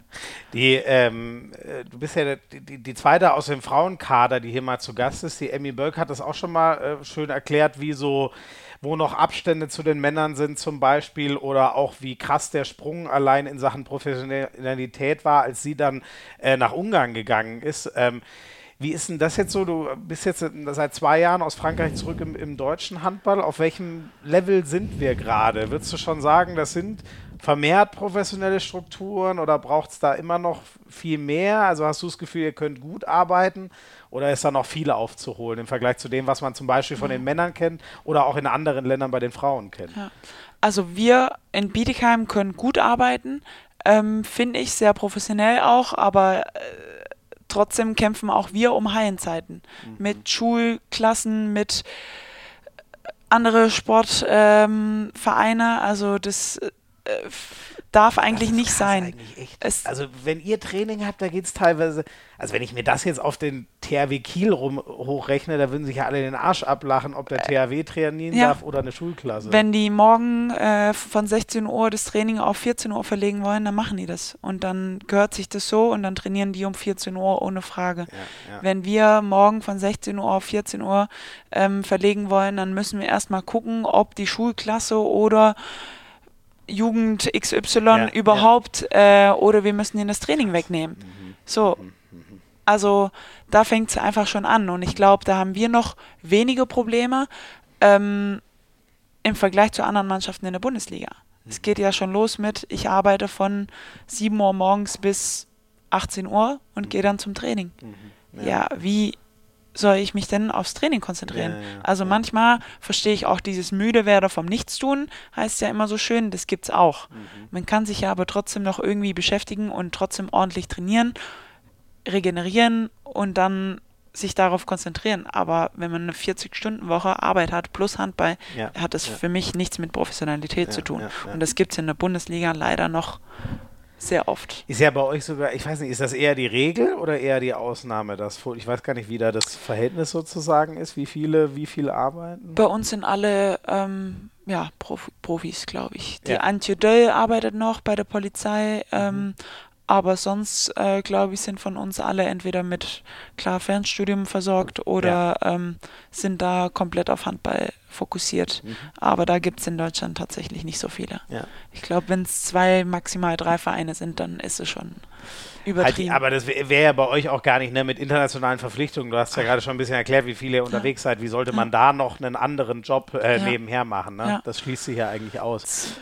Die, ähm, äh, du bist ja die, die, zweite aus dem Frauenkader, die hier mal zu Gast ist. Die Emmy Bölk hat das auch schon mal äh, schön erklärt, wie so wo noch Abstände zu den Männern sind zum Beispiel oder auch wie krass der Sprung allein in Sachen Professionalität war, als sie dann äh, nach Ungarn gegangen ist. Ähm, wie ist denn das jetzt so? Du bist jetzt seit zwei Jahren aus Frankreich zurück im, im deutschen Handball. Auf welchem Level sind wir gerade? Würdest du schon sagen, das sind vermehrt professionelle Strukturen oder braucht es da immer noch viel mehr? Also hast du das Gefühl, ihr könnt gut arbeiten oder ist da noch viel aufzuholen im Vergleich zu dem, was man zum Beispiel von den Männern kennt oder auch in anderen Ländern bei den Frauen kennt? Ja. Also wir in Bietigheim können gut arbeiten, ähm, finde ich sehr professionell auch, aber äh, trotzdem kämpfen auch wir um Hallenzeiten mhm. mit Schulklassen, mit andere Sportvereine. Ähm, also das äh, darf eigentlich nicht sein. Eigentlich also wenn ihr Training habt, da geht es teilweise, also wenn ich mir das jetzt auf den THW Kiel rum, hochrechne, da würden sich ja alle den Arsch ablachen, ob der THW trainieren ja. darf oder eine Schulklasse. Wenn die morgen äh, von 16 Uhr das Training auf 14 Uhr verlegen wollen, dann machen die das. Und dann gehört sich das so und dann trainieren die um 14 Uhr ohne Frage. Ja, ja. Wenn wir morgen von 16 Uhr auf 14 Uhr ähm, verlegen wollen, dann müssen wir erstmal gucken, ob die Schulklasse oder Jugend XY ja, überhaupt ja. Äh, oder wir müssen ihnen das Training wegnehmen. Mhm. So. Mhm. mhm. Also da fängt es einfach schon an und ich glaube, da haben wir noch wenige Probleme ähm, im Vergleich zu anderen Mannschaften in der Bundesliga. Mhm. Es geht ja schon los mit, ich arbeite von 7 Uhr morgens bis 18 Uhr und gehe dann zum Training. Ja. ja, wie soll ich mich denn aufs Training konzentrieren? Ja, ja, also manchmal verstehe ich auch dieses müde werden vom Nichtstun, heißt ja immer so schön, das gibt's auch. Mhm. Man kann sich ja aber trotzdem noch irgendwie beschäftigen und trotzdem ordentlich trainieren, regenerieren und dann sich darauf konzentrieren. Aber wenn man eine 40-Stunden-Woche Arbeit hat plus Handball, ja, hat das für mich nichts mit Professionalität zu tun. Und das gibt es in der Bundesliga leider noch sehr oft. Ist ja bei euch sogar, ich weiß nicht, ist das eher die Regel oder eher die Ausnahme? Das, ich weiß gar nicht, wie da das Verhältnis sozusagen ist, wie viele, wie viele arbeiten. Bei uns sind alle ähm, ja, Prof Profis, glaube ich. Die ja. Antje Döll arbeitet noch bei der Polizei, ähm, mhm. Aber sonst, äh, glaube ich, sind von uns alle entweder mit klar Fernstudium versorgt oder ja. ähm, sind da komplett auf Handball fokussiert. Mhm. Aber da gibt es in Deutschland tatsächlich nicht so viele. Ja. Ich glaube, wenn es zwei, maximal drei Vereine sind, dann ist es schon übertrieben. Halt, aber das wäre wär ja bei euch auch gar nicht ne, mit internationalen Verpflichtungen. Du hast ja gerade schon ein bisschen erklärt, wie viele ja. unterwegs seid. Wie sollte man da noch einen anderen Job äh, ja. nebenher machen? Ne? Das schließt sich ja eigentlich aus.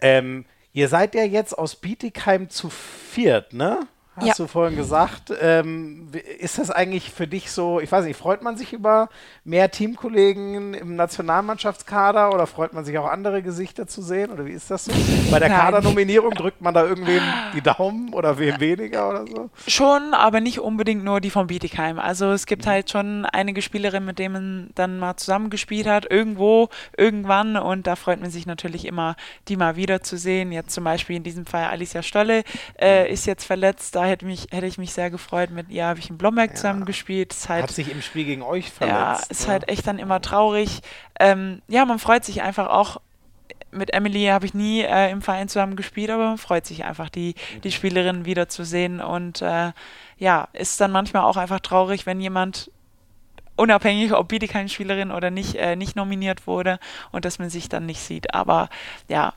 Ähm, ihr seid ja jetzt aus Bietigheim zu viert, ne? Hast ja. du vorhin gesagt. Ähm, ist das eigentlich für dich so, ich weiß nicht, freut man sich über mehr Teamkollegen im Nationalmannschaftskader oder freut man sich auch andere Gesichter zu sehen? Oder wie ist das so? Bei der Nein. Kadernominierung drückt man da irgendwem die Daumen oder wem weniger oder so? Schon, aber nicht unbedingt nur die von Bietigheim. Also es gibt mhm. halt schon einige Spielerinnen, mit denen man dann mal zusammengespielt hat, irgendwo, irgendwann und da freut man sich natürlich immer, die mal wiederzusehen. Jetzt zum Beispiel in diesem Fall Alicia Stolle äh, ist jetzt verletzt, da da hätte, mich, hätte ich mich sehr gefreut. Mit ihr habe ich in Blomberg ja. zusammen gespielt. Halt, Hat sich im Spiel gegen euch verletzt. Ja, ist ne? halt echt dann immer traurig. Ähm, ja, man freut sich einfach auch. Mit Emily habe ich nie äh, im Verein zusammen gespielt, aber man freut sich einfach, die, die Spielerin wiederzusehen. Und äh, ja, ist dann manchmal auch einfach traurig, wenn jemand unabhängig, ob Bietigheim-Spielerin oder nicht, äh, nicht nominiert wurde und dass man sich dann nicht sieht. Aber ja,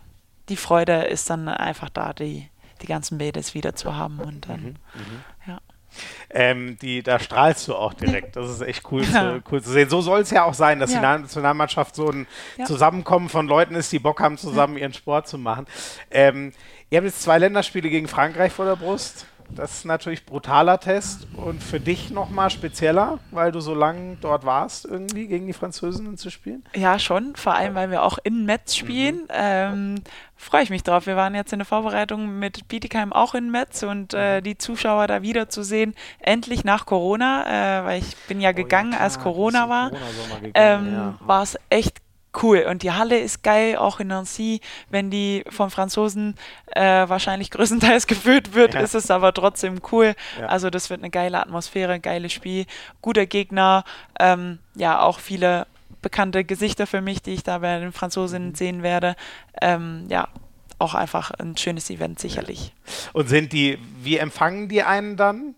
die Freude ist dann einfach da, die, die ganzen Mädels wieder zu haben und dann, mhm, mhm. ja. Ähm, die, da strahlst du auch direkt. Das ist echt cool, ja. zu, cool zu sehen. So soll es ja auch sein, dass ja. die Nationalmannschaft so ein ja. Zusammenkommen von Leuten ist, die Bock haben, zusammen ihren Sport zu machen. Ähm, ihr habt jetzt zwei Länderspiele gegen Frankreich vor der Brust. Das ist natürlich brutaler Test und für dich nochmal spezieller, weil du so lange dort warst, irgendwie gegen die Französinnen zu spielen? Ja, schon. Vor allem, weil wir auch in Metz spielen. Mhm. Ähm, Freue ich mich drauf. Wir waren jetzt in der Vorbereitung mit Bietigheim auch in Metz und äh, mhm. die Zuschauer da wiederzusehen, endlich nach Corona, äh, weil ich bin ja gegangen, oh, ja, als Corona war, Corona ähm, ja. war es echt cool. Und die Halle ist geil, auch in Nancy. Wenn die von Franzosen äh, wahrscheinlich größtenteils gefüllt wird, ja. ist es aber trotzdem cool. Ja. Also das wird eine geile Atmosphäre, geiles Spiel, guter Gegner. Ähm, ja, auch viele bekannte Gesichter für mich, die ich da bei den Franzosen mhm. sehen werde. Ähm, ja, auch einfach ein schönes Event sicherlich. Und sind die, wie empfangen die einen dann?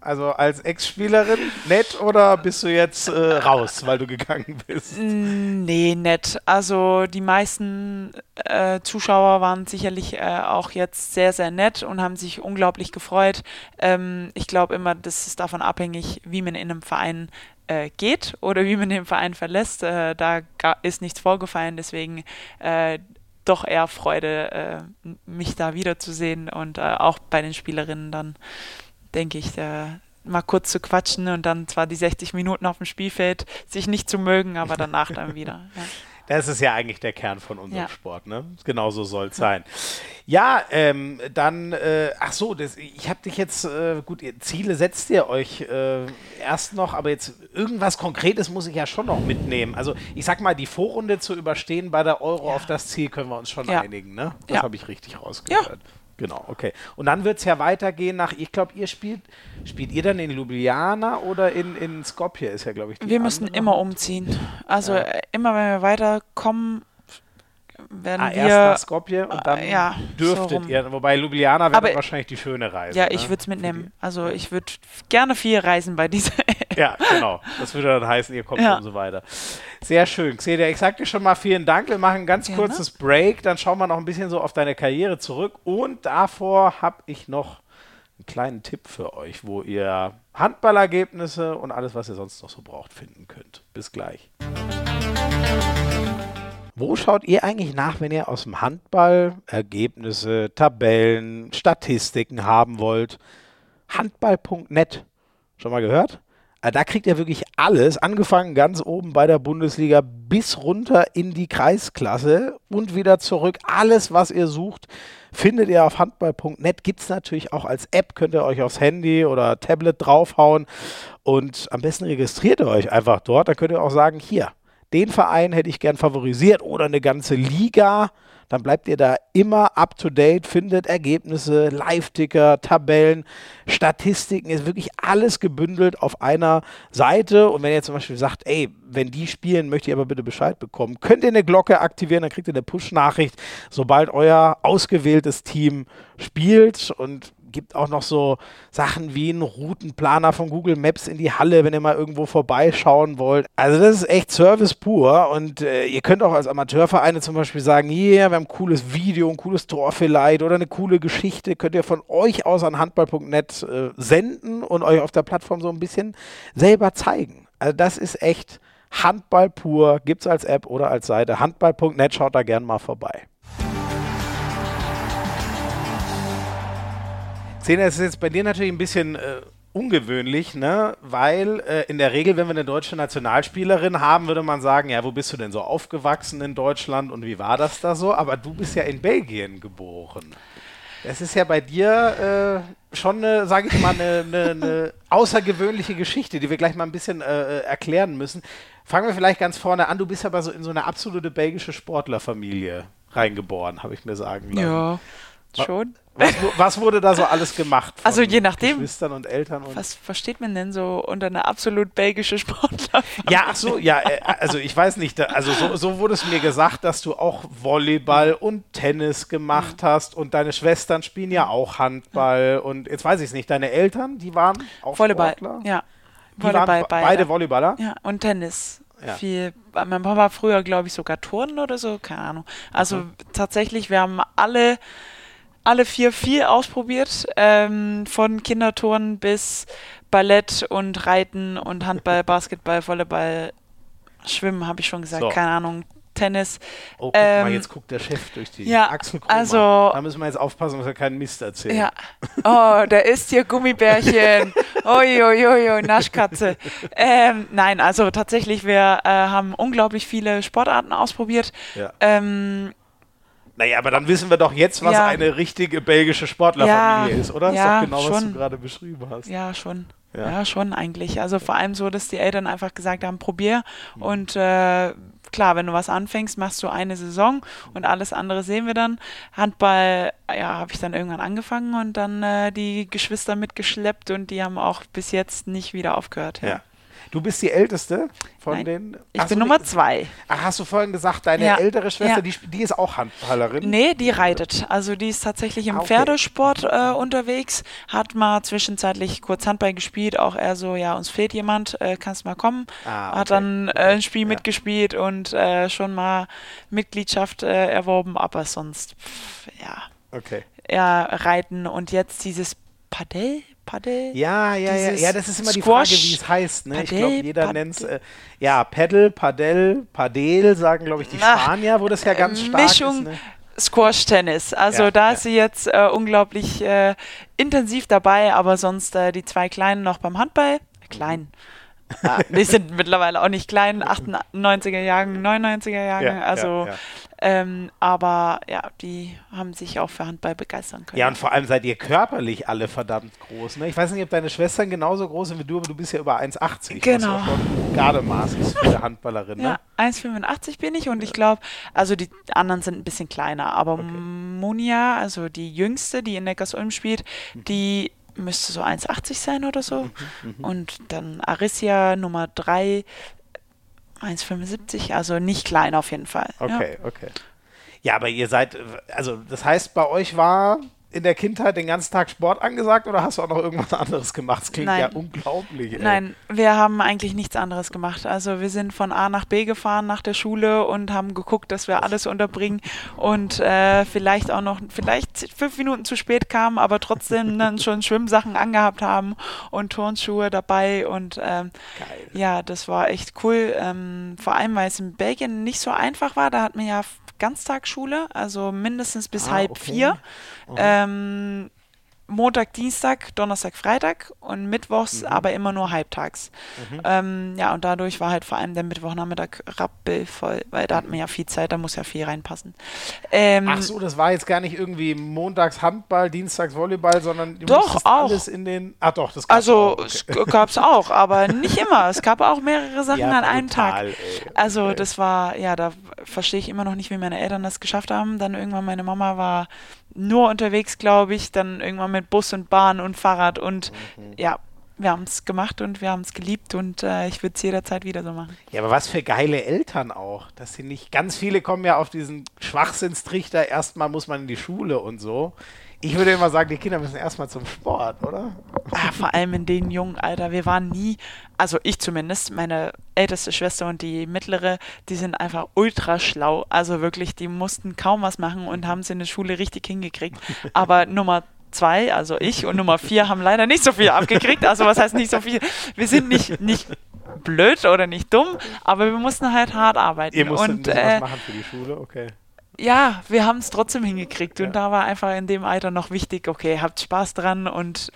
Also als Ex-Spielerin nett oder bist du jetzt äh, raus, weil du gegangen bist? Nee, nett. Also die meisten äh, Zuschauer waren sicherlich äh, auch jetzt sehr, sehr nett und haben sich unglaublich gefreut. Ähm, ich glaube immer, das ist davon abhängig, wie man in einem Verein äh, geht oder wie man den Verein verlässt. Äh, da ist nichts vorgefallen, deswegen äh, doch eher Freude, mich da wiederzusehen und auch bei den Spielerinnen dann denke ich, äh, mal kurz zu quatschen und dann zwar die 60 Minuten auf dem Spielfeld sich nicht zu mögen, aber danach dann wieder. Ja. Das ist ja eigentlich der Kern von unserem ja. Sport, ne? Genauso soll es sein. Ja, ähm, dann, äh, ach so, das, ich habe dich jetzt, äh, gut, ihr Ziele setzt ihr euch äh, erst noch, aber jetzt irgendwas Konkretes muss ich ja schon noch mitnehmen. Also ich sag mal, die Vorrunde zu überstehen bei der Euro, ja. auf das Ziel können wir uns schon ja. einigen, ne? Das habe ich richtig rausgehört. Ja. Genau, okay. Und dann wird es ja weitergehen nach, ich glaube, ihr spielt, spielt ihr dann in Ljubljana oder in, in Skopje, ist ja, glaube ich, die Wir müssen immer umziehen. Also ja. Äh, immer, wenn wir weiterkommen, werden ah, wir. Erst nach Skopje und dann ja, dürftet so ihr. Wobei Ljubljana wäre wahrscheinlich die schöne Reise. Ja, ne? ich würde es mitnehmen. Also ich würde gerne viel reisen bei dieser. ja, genau. Das würde dann heißen, ihr kommt ja. und so weiter. Sehr schön. Xenia, ich sag dir schon mal vielen Dank. Wir machen ein ganz Gerne. kurzes Break. Dann schauen wir noch ein bisschen so auf deine Karriere zurück. Und davor habe ich noch einen kleinen Tipp für euch, wo ihr Handballergebnisse und alles, was ihr sonst noch so braucht, finden könnt. Bis gleich. Wo schaut ihr eigentlich nach, wenn ihr aus dem Handball Ergebnisse, Tabellen, Statistiken haben wollt? Handball.net. Schon mal gehört? Äh, da kriegt ihr wirklich alles, angefangen ganz oben bei der Bundesliga bis runter in die Kreisklasse und wieder zurück. Alles, was ihr sucht, findet ihr auf handball.net. Gibt es natürlich auch als App, könnt ihr euch aufs Handy oder Tablet draufhauen und am besten registriert ihr euch einfach dort. Da könnt ihr auch sagen, hier, den Verein hätte ich gern favorisiert oder eine ganze Liga dann bleibt ihr da immer up to date, findet Ergebnisse, Live-Ticker, Tabellen, Statistiken, ist wirklich alles gebündelt auf einer Seite. Und wenn ihr zum Beispiel sagt, ey, wenn die spielen, möchte ich aber bitte Bescheid bekommen, könnt ihr eine Glocke aktivieren, dann kriegt ihr eine Push-Nachricht, sobald euer ausgewähltes Team spielt und gibt auch noch so Sachen wie einen Routenplaner von Google Maps in die Halle, wenn ihr mal irgendwo vorbeischauen wollt. Also das ist echt Service pur und äh, ihr könnt auch als Amateurvereine zum Beispiel sagen, hier, yeah, wir haben ein cooles Video, ein cooles Tor vielleicht oder eine coole Geschichte, könnt ihr von euch aus an handball.net äh, senden und euch auf der Plattform so ein bisschen selber zeigen. Also das ist echt Handball pur, gibt es als App oder als Seite. Handball.net, schaut da gern mal vorbei. Szene ist jetzt bei dir natürlich ein bisschen äh, ungewöhnlich, ne? weil äh, in der Regel, wenn wir eine deutsche Nationalspielerin haben, würde man sagen, ja, wo bist du denn so aufgewachsen in Deutschland und wie war das da so? Aber du bist ja in Belgien geboren. Das ist ja bei dir äh, schon, sage ich mal, eine, eine, eine, außergewöhnliche Geschichte, die wir gleich mal ein bisschen äh, äh, erklären müssen. Fangen wir vielleicht ganz vorne an. Du bist aber so in so eine absolute belgische Sportlerfamilie reingeboren, habe ich mir sagen lassen. Ja. Schon. Was, was, wurde da so alles gemacht? also je nachdem. Geschwistern und Eltern. Und was versteht man denn so unter einer absolut belgische Sportler? Ja, ach so, ja, äh, also ich weiß nicht, also so, so, wurde es mir gesagt, dass du auch Volleyball und Tennis gemacht mhm. hast und deine Schwestern spielen ja auch Handball und jetzt weiß ich es nicht, deine Eltern, die waren auch Volleyball, Sportler? ja. Die Volleyball, beide. beide Volleyballer? Ja, und Tennis. Ja. Viel. Mein Papa war früher, glaube ich, sogar Turnen oder so, keine Ahnung. Also mhm. tatsächlich, wir haben alle alle vier viel ausprobiert, ähm, von Kinderturnen bis Ballett und Reiten und Handball, Basketball, Volleyball, Schwimmen, habe ich schon gesagt, so. keine Ahnung, Tennis. Oh, guck ähm, mal, jetzt guckt der Chef durch die ja, Achselkrone. Also, da müssen wir jetzt aufpassen, dass wir keinen Mist erzählen. Ja. Oh, da ist hier Gummibärchen. Uiuiui, Naschkatze. Ähm, nein, also tatsächlich, wir äh, haben unglaublich viele Sportarten ausprobiert. Ja. Ähm, naja, aber dann wissen wir doch jetzt, was ja. eine richtige belgische Sportlerfamilie ja, ist, oder? Ja, ist doch genau, schon. was du gerade beschrieben hast. Ja, schon. Ja. ja. schon eigentlich. Also vor allem so, dass die Eltern einfach gesagt haben, probier. Mhm. Und äh, klar, wenn du was anfängst, machst du eine Saison und alles andere sehen wir dann. Handball, ja, habe ich dann irgendwann angefangen und dann äh, die Geschwister mitgeschleppt und die haben auch bis jetzt nicht wieder aufgehört. Ja. Du bist die Älteste von Nein, den. Ich bin Nummer zwei. Ach, hast du vorhin gesagt, deine ja. ältere Schwester, ja. die, die, ist auch Handballerin? Nee, die reitet. Also die ist tatsächlich im ah, okay. Pferdesport äh, unterwegs, hat mal zwischenzeitlich kurz Handball gespielt, auch eher so, ja, uns fehlt jemand, äh, kannst mal kommen. Ah, okay. Hat dann äh, ein Spiel ja. mitgespielt und äh, schon mal Mitgliedschaft äh, erworben, aber sonst, pff, ja. Okay. Ja, reiten und jetzt dieses Padel, Paddel? Ja, ja, ja, ja, das ist immer Squash, die Frage, wie es heißt. Ne? Paddel, ich glaube, jeder nennt es, äh, ja, Paddle, Paddel, Padel, sagen, glaube ich, die Na, Spanier, wo das ja ganz stark Mischung, ist. Ne? Squash-Tennis. Also ja, da ist sie jetzt äh, unglaublich äh, intensiv dabei, aber sonst äh, die zwei Kleinen noch beim Handball. Klein. Ja, die sind mittlerweile auch nicht klein, 98er Jahren, 99er Jahren. also ähm, aber ja, die haben sich auch für Handball begeistern können. Ja, und vor allem seid ihr körperlich alle verdammt groß. Ne? Ich weiß nicht, ob deine Schwestern genauso groß sind wie du, aber du bist ja über 1,80. Genau. Was ja schon Gardemaß ist für eine Handballerin. Ja, ne? 1,85 bin ich und ich glaube, also die anderen sind ein bisschen kleiner, aber okay. Munja, also die jüngste, die in Neckarsulm spielt, mhm. die müsste so 1,80 sein oder so. Mhm, mhm. Und dann Arissia Nummer 3 1,75, also nicht klein auf jeden Fall. Okay, ja. okay. Ja, aber ihr seid, also das heißt, bei euch war in der Kindheit den ganzen Tag Sport angesagt oder hast du auch noch irgendwas anderes gemacht? Das klingt Nein. ja unglaublich. Ey. Nein, wir haben eigentlich nichts anderes gemacht. Also wir sind von A nach B gefahren nach der Schule und haben geguckt, dass wir alles unterbringen und äh, vielleicht auch noch, vielleicht fünf Minuten zu spät kamen, aber trotzdem dann schon Schwimmsachen angehabt haben und Turnschuhe dabei und ähm, ja, das war echt cool. Ähm, vor allem, weil es in Belgien nicht so einfach war. Da hat man ja Ganztagsschule, also mindestens bis ah, halb okay. vier. Mhm. Ähm, Montag, Dienstag, Donnerstag, Freitag und Mittwochs mhm. aber immer nur halbtags. Mhm. Ähm, ja, und dadurch war halt vor allem der Mittwochnachmittag rappelvoll, weil da hat man ja viel Zeit, da muss ja viel reinpassen. Ähm, Ach so, das war jetzt gar nicht irgendwie montags Handball, dienstags Volleyball, sondern du doch, auch. alles in den. Ah, doch, das gab's Also, auch. Okay. gab es auch, aber nicht immer. Es gab auch mehrere Sachen ja, an einem Tag. Ey. Also, das war, ja, da verstehe ich immer noch nicht, wie meine Eltern das geschafft haben. Dann irgendwann meine Mama war nur unterwegs, glaube ich, dann irgendwann mit Bus und Bahn und Fahrrad und mhm. ja, wir haben es gemacht und wir haben es geliebt und äh, ich würde es jederzeit wieder so machen. Ja, aber was für geile Eltern auch, dass sie nicht, ganz viele kommen ja auf diesen Schwachsinnstrichter, erstmal muss man in die Schule und so. Ich würde immer sagen, die Kinder müssen erstmal zum Sport, oder? Ah, vor allem in dem jungen Alter. Wir waren nie, also ich zumindest, meine älteste Schwester und die mittlere, die sind einfach ultra schlau. Also wirklich, die mussten kaum was machen und haben es in der Schule richtig hingekriegt. Aber Nummer zwei, also ich und Nummer vier haben leider nicht so viel abgekriegt. Also was heißt nicht so viel? Wir sind nicht, nicht blöd oder nicht dumm, aber wir mussten halt hart arbeiten. Ihr musstet und, äh, was machen für die Schule, okay ja, wir haben es trotzdem hingekriegt. Und da war einfach in dem Alter noch wichtig, okay, habt Spaß dran und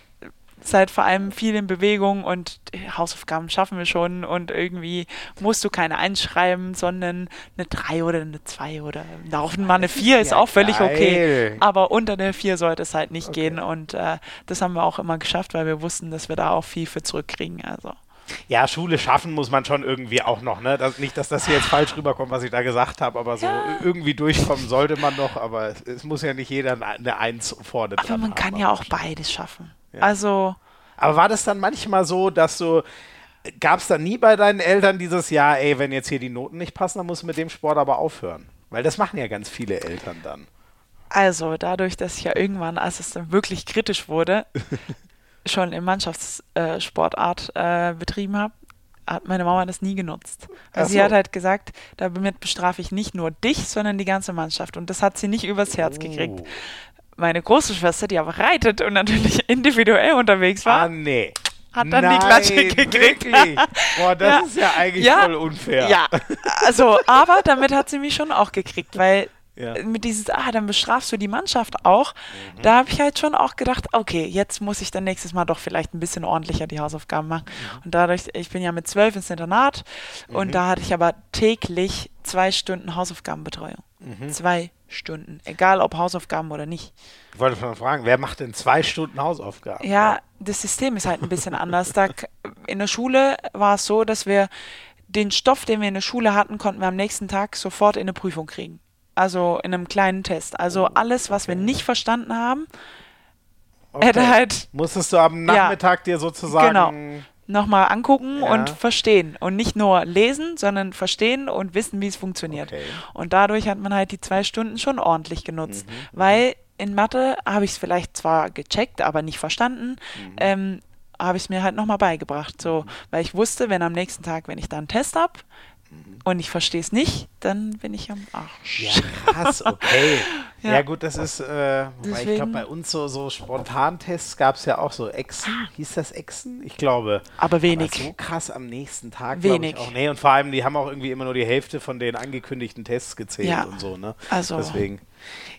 seid vor allem viel in Bewegung und Hausaufgaben schaffen wir schon und irgendwie musst du keine einschreiben, sondern eine 3 oder eine 2 oder auch mal eine 4 ist, ja auch völlig geil. okay. Aber unter eine 4 sollte es halt nicht okay. gehen und äh, das haben wir auch immer geschafft, weil wir wussten, dass wir da auch viel für zurückkriegen. Also. Ja, Schule schaffen muss man schon irgendwie auch noch, ne? Das, nicht, dass das hier jetzt falsch rüberkommt, was ich da gesagt habe, aber so ja. irgendwie durchkommen sollte man noch, aber es, es, muss ja nicht jeder eine Eins vorne Aber man kann ja auch beides schaffen. Ja. Also. Aber war das dann manchmal so, dass du gab es dann nie bei deinen Eltern dieses Jahr, ey, wenn jetzt hier die Noten nicht passen, dann musst du mit dem Sport aber aufhören? Weil das machen ja ganz viele Eltern dann. Also, dadurch, dass ich ja irgendwann, als es dann wirklich kritisch wurde, schon in Mannschaftssportart äh, betrieben habe, hat meine Mama das nie genutzt. Also so. sie hat halt gesagt, damit bestrafe ich nicht nur dich, sondern die ganze Mannschaft. Und das hat sie nicht übers Herz oh. gekriegt. Meine große Schwester, die aber reitet und natürlich individuell unterwegs war, ah, nee hat dann Nein, die Klatsche gekriegt. Wirklich? Boah, das ja. ist ja eigentlich ja. voll unfair. Ja, also, aber damit hat sie mich schon auch gekriegt, weil ja. mit dieses, ah, dann bestrafst du die Mannschaft auch. Mhm. Da habe ich halt schon auch gedacht, okay, jetzt muss ich dann nächstes Mal doch vielleicht ein bisschen ordentlicher die Hausaufgaben machen. Mhm. Und dadurch, ich bin ja mit zwölf ins Internat mhm. und da hatte ich aber täglich zwei Stunden Hausaufgabenbetreuung. Mhm. Zwei Stunden, egal ob Hausaufgaben oder nicht. Ich wollte mal fragen, wer macht denn zwei Stunden Hausaufgaben? Ja, das System ist halt ein bisschen anders. Da, in der Schule war es so, dass wir den Stoff, den wir in der Schule hatten, konnten wir am nächsten Tag sofort in eine Prüfung kriegen. Also in einem kleinen Test. Also alles, was wir nicht verstanden haben, okay. hätte halt. Musstest du am Nachmittag ja, dir sozusagen. Genau nochmal angucken ja. und verstehen. Und nicht nur lesen, sondern verstehen und wissen, wie es funktioniert. Okay. Und dadurch hat man halt die zwei Stunden schon ordentlich genutzt. Mhm. Weil in Mathe habe ich es vielleicht zwar gecheckt, aber nicht verstanden. Mhm. Ähm, habe ich es mir halt nochmal beigebracht. So, mhm. weil ich wusste, wenn am nächsten Tag, wenn ich da einen Test habe, und ich verstehe es nicht, dann bin ich am Arsch. Ja, krass, okay. ja. ja. gut, das ist, äh, ich glaube, bei uns so, so Spontantests gab es ja auch so Echsen. Hieß das Echsen? Ich glaube. Aber wenig. Aber so krass am nächsten Tag. Wenig. Ich auch. Nee, und vor allem, die haben auch irgendwie immer nur die Hälfte von den angekündigten Tests gezählt ja. und so, ne? Also. Deswegen.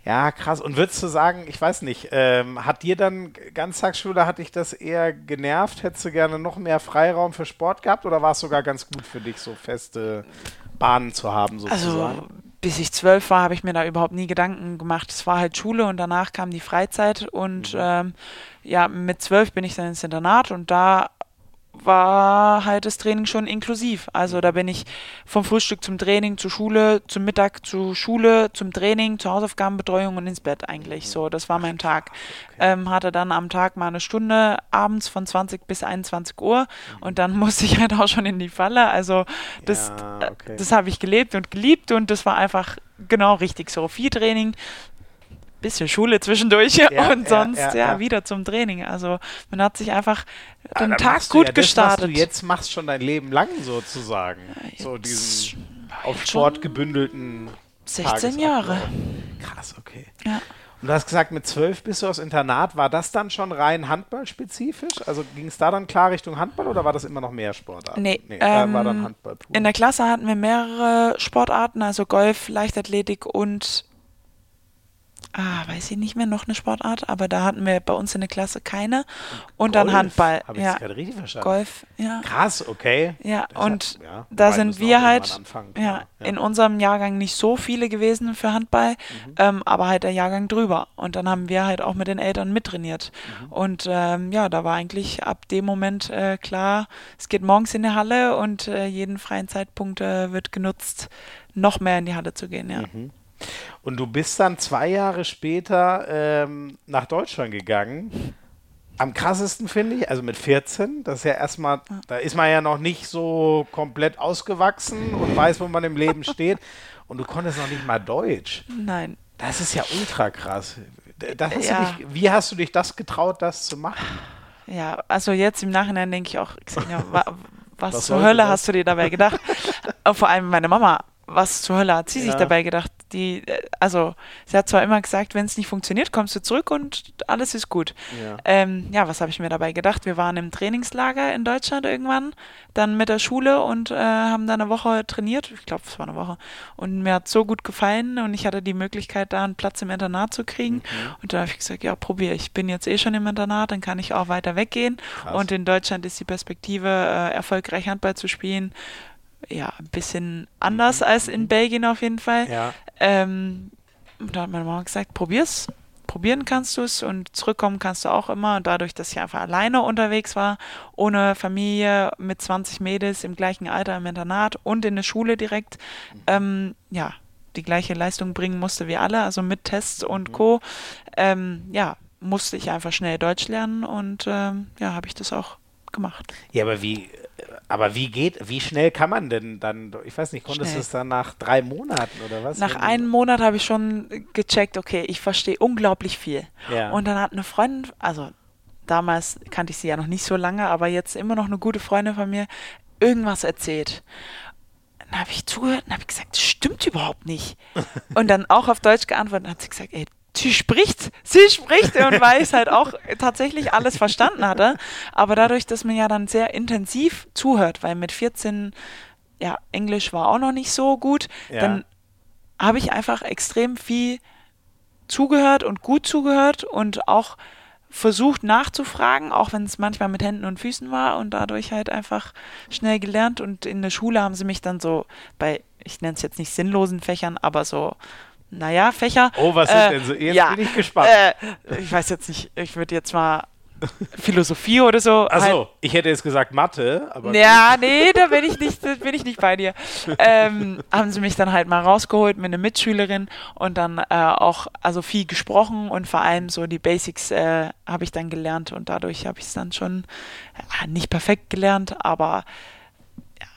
Ja, krass. Und würdest du sagen, ich weiß nicht, ähm, hat dir dann Ganztagsschule, hat dich das eher genervt? Hättest du gerne noch mehr Freiraum für Sport gehabt oder war es sogar ganz gut für dich, so feste Bahnen zu haben, sozusagen? Also, bis ich zwölf war, habe ich mir da überhaupt nie Gedanken gemacht. Es war halt Schule und danach kam die Freizeit und mhm. ähm, ja, mit zwölf bin ich dann ins Internat und da war halt das Training schon inklusiv. Also da bin ich vom Frühstück zum Training, zur Schule, zum Mittag zur Schule, zum Training, zur Hausaufgabenbetreuung und ins Bett eigentlich. So, das war mein Tag. Ähm, hatte dann am Tag mal eine Stunde abends von 20 bis 21 Uhr und dann musste ich halt auch schon in die Falle. Also das, ja, okay. das habe ich gelebt und geliebt und das war einfach genau richtig so. Viel Training, bisschen Schule zwischendurch ja, und sonst ja, ja, wieder zum Training. Also man hat sich einfach den Tag gut das, gestartet. Was du jetzt machst schon dein Leben lang sozusagen. so diesen auf Sport gebündelten 16 Jahre. Krass, okay. Ja. Und du hast gesagt, mit zwölf bist du aus Internat. War das dann schon rein handballspezifisch? Also ging es da dann klar Richtung Handball oder war das immer noch mehr Sportarten? Nee, nee ähm, war dann Handball. Pur. In der Klasse hatten wir mehrere Sportarten, also Golf, Leichtathletik und ah, weiß ich nicht mehr, noch eine Sportart, aber da hatten wir bei uns in der Klasse keine. Und Golf, dann Handball. Habe ich ja. das gerade richtig verstanden? Golf, ja. Krass, okay. Ja, das und hat, ja, da sind wir halt ja, ja, in unserem Jahrgang nicht so viele gewesen für Handball, mhm. ähm, aber halt der Jahrgang drüber. Und dann haben wir halt auch mit den Eltern mittrainiert. Mhm. Und ähm, ja, da war eigentlich ab dem Moment äh, klar, es geht morgens in die Halle und äh, jeden freien Zeitpunkt äh, wird genutzt, noch mehr in die Halle zu gehen, ja. Mhm. Und du bist dann zwei Jahre später ähm, nach Deutschland gegangen. Am krassesten finde ich, also mit 14, das ist ja erstmal, da ist man ja noch nicht so komplett ausgewachsen und weiß, wo man im Leben steht. Und du konntest noch nicht mal Deutsch. Nein. Das ist ja ultra krass. Hast ja. dich, wie hast du dich das getraut, das zu machen? Ja, also jetzt im Nachhinein denke ich auch, ja, was, was zur Hölle das? hast du dir dabei gedacht? Vor allem meine Mama was zur Hölle hat sie ja. sich dabei gedacht? Die, äh, also, sie hat zwar immer gesagt, wenn es nicht funktioniert, kommst du zurück und alles ist gut. Ja, ähm, ja was habe ich mir dabei gedacht? Wir waren im Trainingslager in Deutschland irgendwann, dann mit der Schule und äh, haben dann eine Woche trainiert. Ich glaube, es war eine Woche. Und mir hat so gut gefallen und ich hatte die Möglichkeit, da einen Platz im Internat zu kriegen. Mhm. Und da habe ich gesagt, ja, probiere. Ich bin jetzt eh schon im Internat, dann kann ich auch weiter weggehen. Krass. Und in Deutschland ist die Perspektive, äh, erfolgreich Handball zu spielen, ja, ein bisschen anders mhm. als in Belgien auf jeden Fall. Ja. Ähm, da hat meine Mama gesagt, probier's. probieren kannst du es und zurückkommen kannst du auch immer. Und dadurch, dass ich einfach alleine unterwegs war, ohne Familie, mit 20 Mädels im gleichen Alter im Internat und in der Schule direkt, mhm. ähm, ja, die gleiche Leistung bringen musste wie alle, also mit Tests und mhm. Co. Ähm, ja, musste ich einfach schnell Deutsch lernen und ähm, ja, habe ich das auch gemacht. Ja, aber wie, aber wie geht, wie schnell kann man denn dann, ich weiß nicht, konntest du es dann nach drei Monaten oder was? Nach einem Monat habe ich schon gecheckt, okay, ich verstehe unglaublich viel. Ja. Und dann hat eine Freundin, also damals kannte ich sie ja noch nicht so lange, aber jetzt immer noch eine gute Freundin von mir, irgendwas erzählt. Dann habe ich zugehört und habe gesagt, das stimmt überhaupt nicht. und dann auch auf Deutsch geantwortet und hat sie gesagt, ey, sie spricht, sie spricht und weil ich halt auch tatsächlich alles verstanden hatte. Aber dadurch, dass man ja dann sehr intensiv zuhört, weil mit 14, ja, Englisch war auch noch nicht so gut, ja. dann habe ich einfach extrem viel zugehört und gut zugehört und auch versucht nachzufragen, auch wenn es manchmal mit Händen und Füßen war und dadurch halt einfach schnell gelernt. Und in der Schule haben sie mich dann so bei, ich nenne es jetzt nicht sinnlosen Fächern, aber so naja, Fächer. Oh, was äh, ist denn so? Jetzt ja, bin ich gespannt. Äh, ich weiß jetzt nicht, ich würde jetzt mal Philosophie oder so. Achso, halt. ich hätte jetzt gesagt Mathe, aber. Ja, nee, da bin ich nicht, bin ich nicht bei dir. Ähm, haben sie mich dann halt mal rausgeholt mit einer Mitschülerin und dann äh, auch also viel gesprochen und vor allem so die Basics äh, habe ich dann gelernt und dadurch habe ich es dann schon äh, nicht perfekt gelernt, aber ja,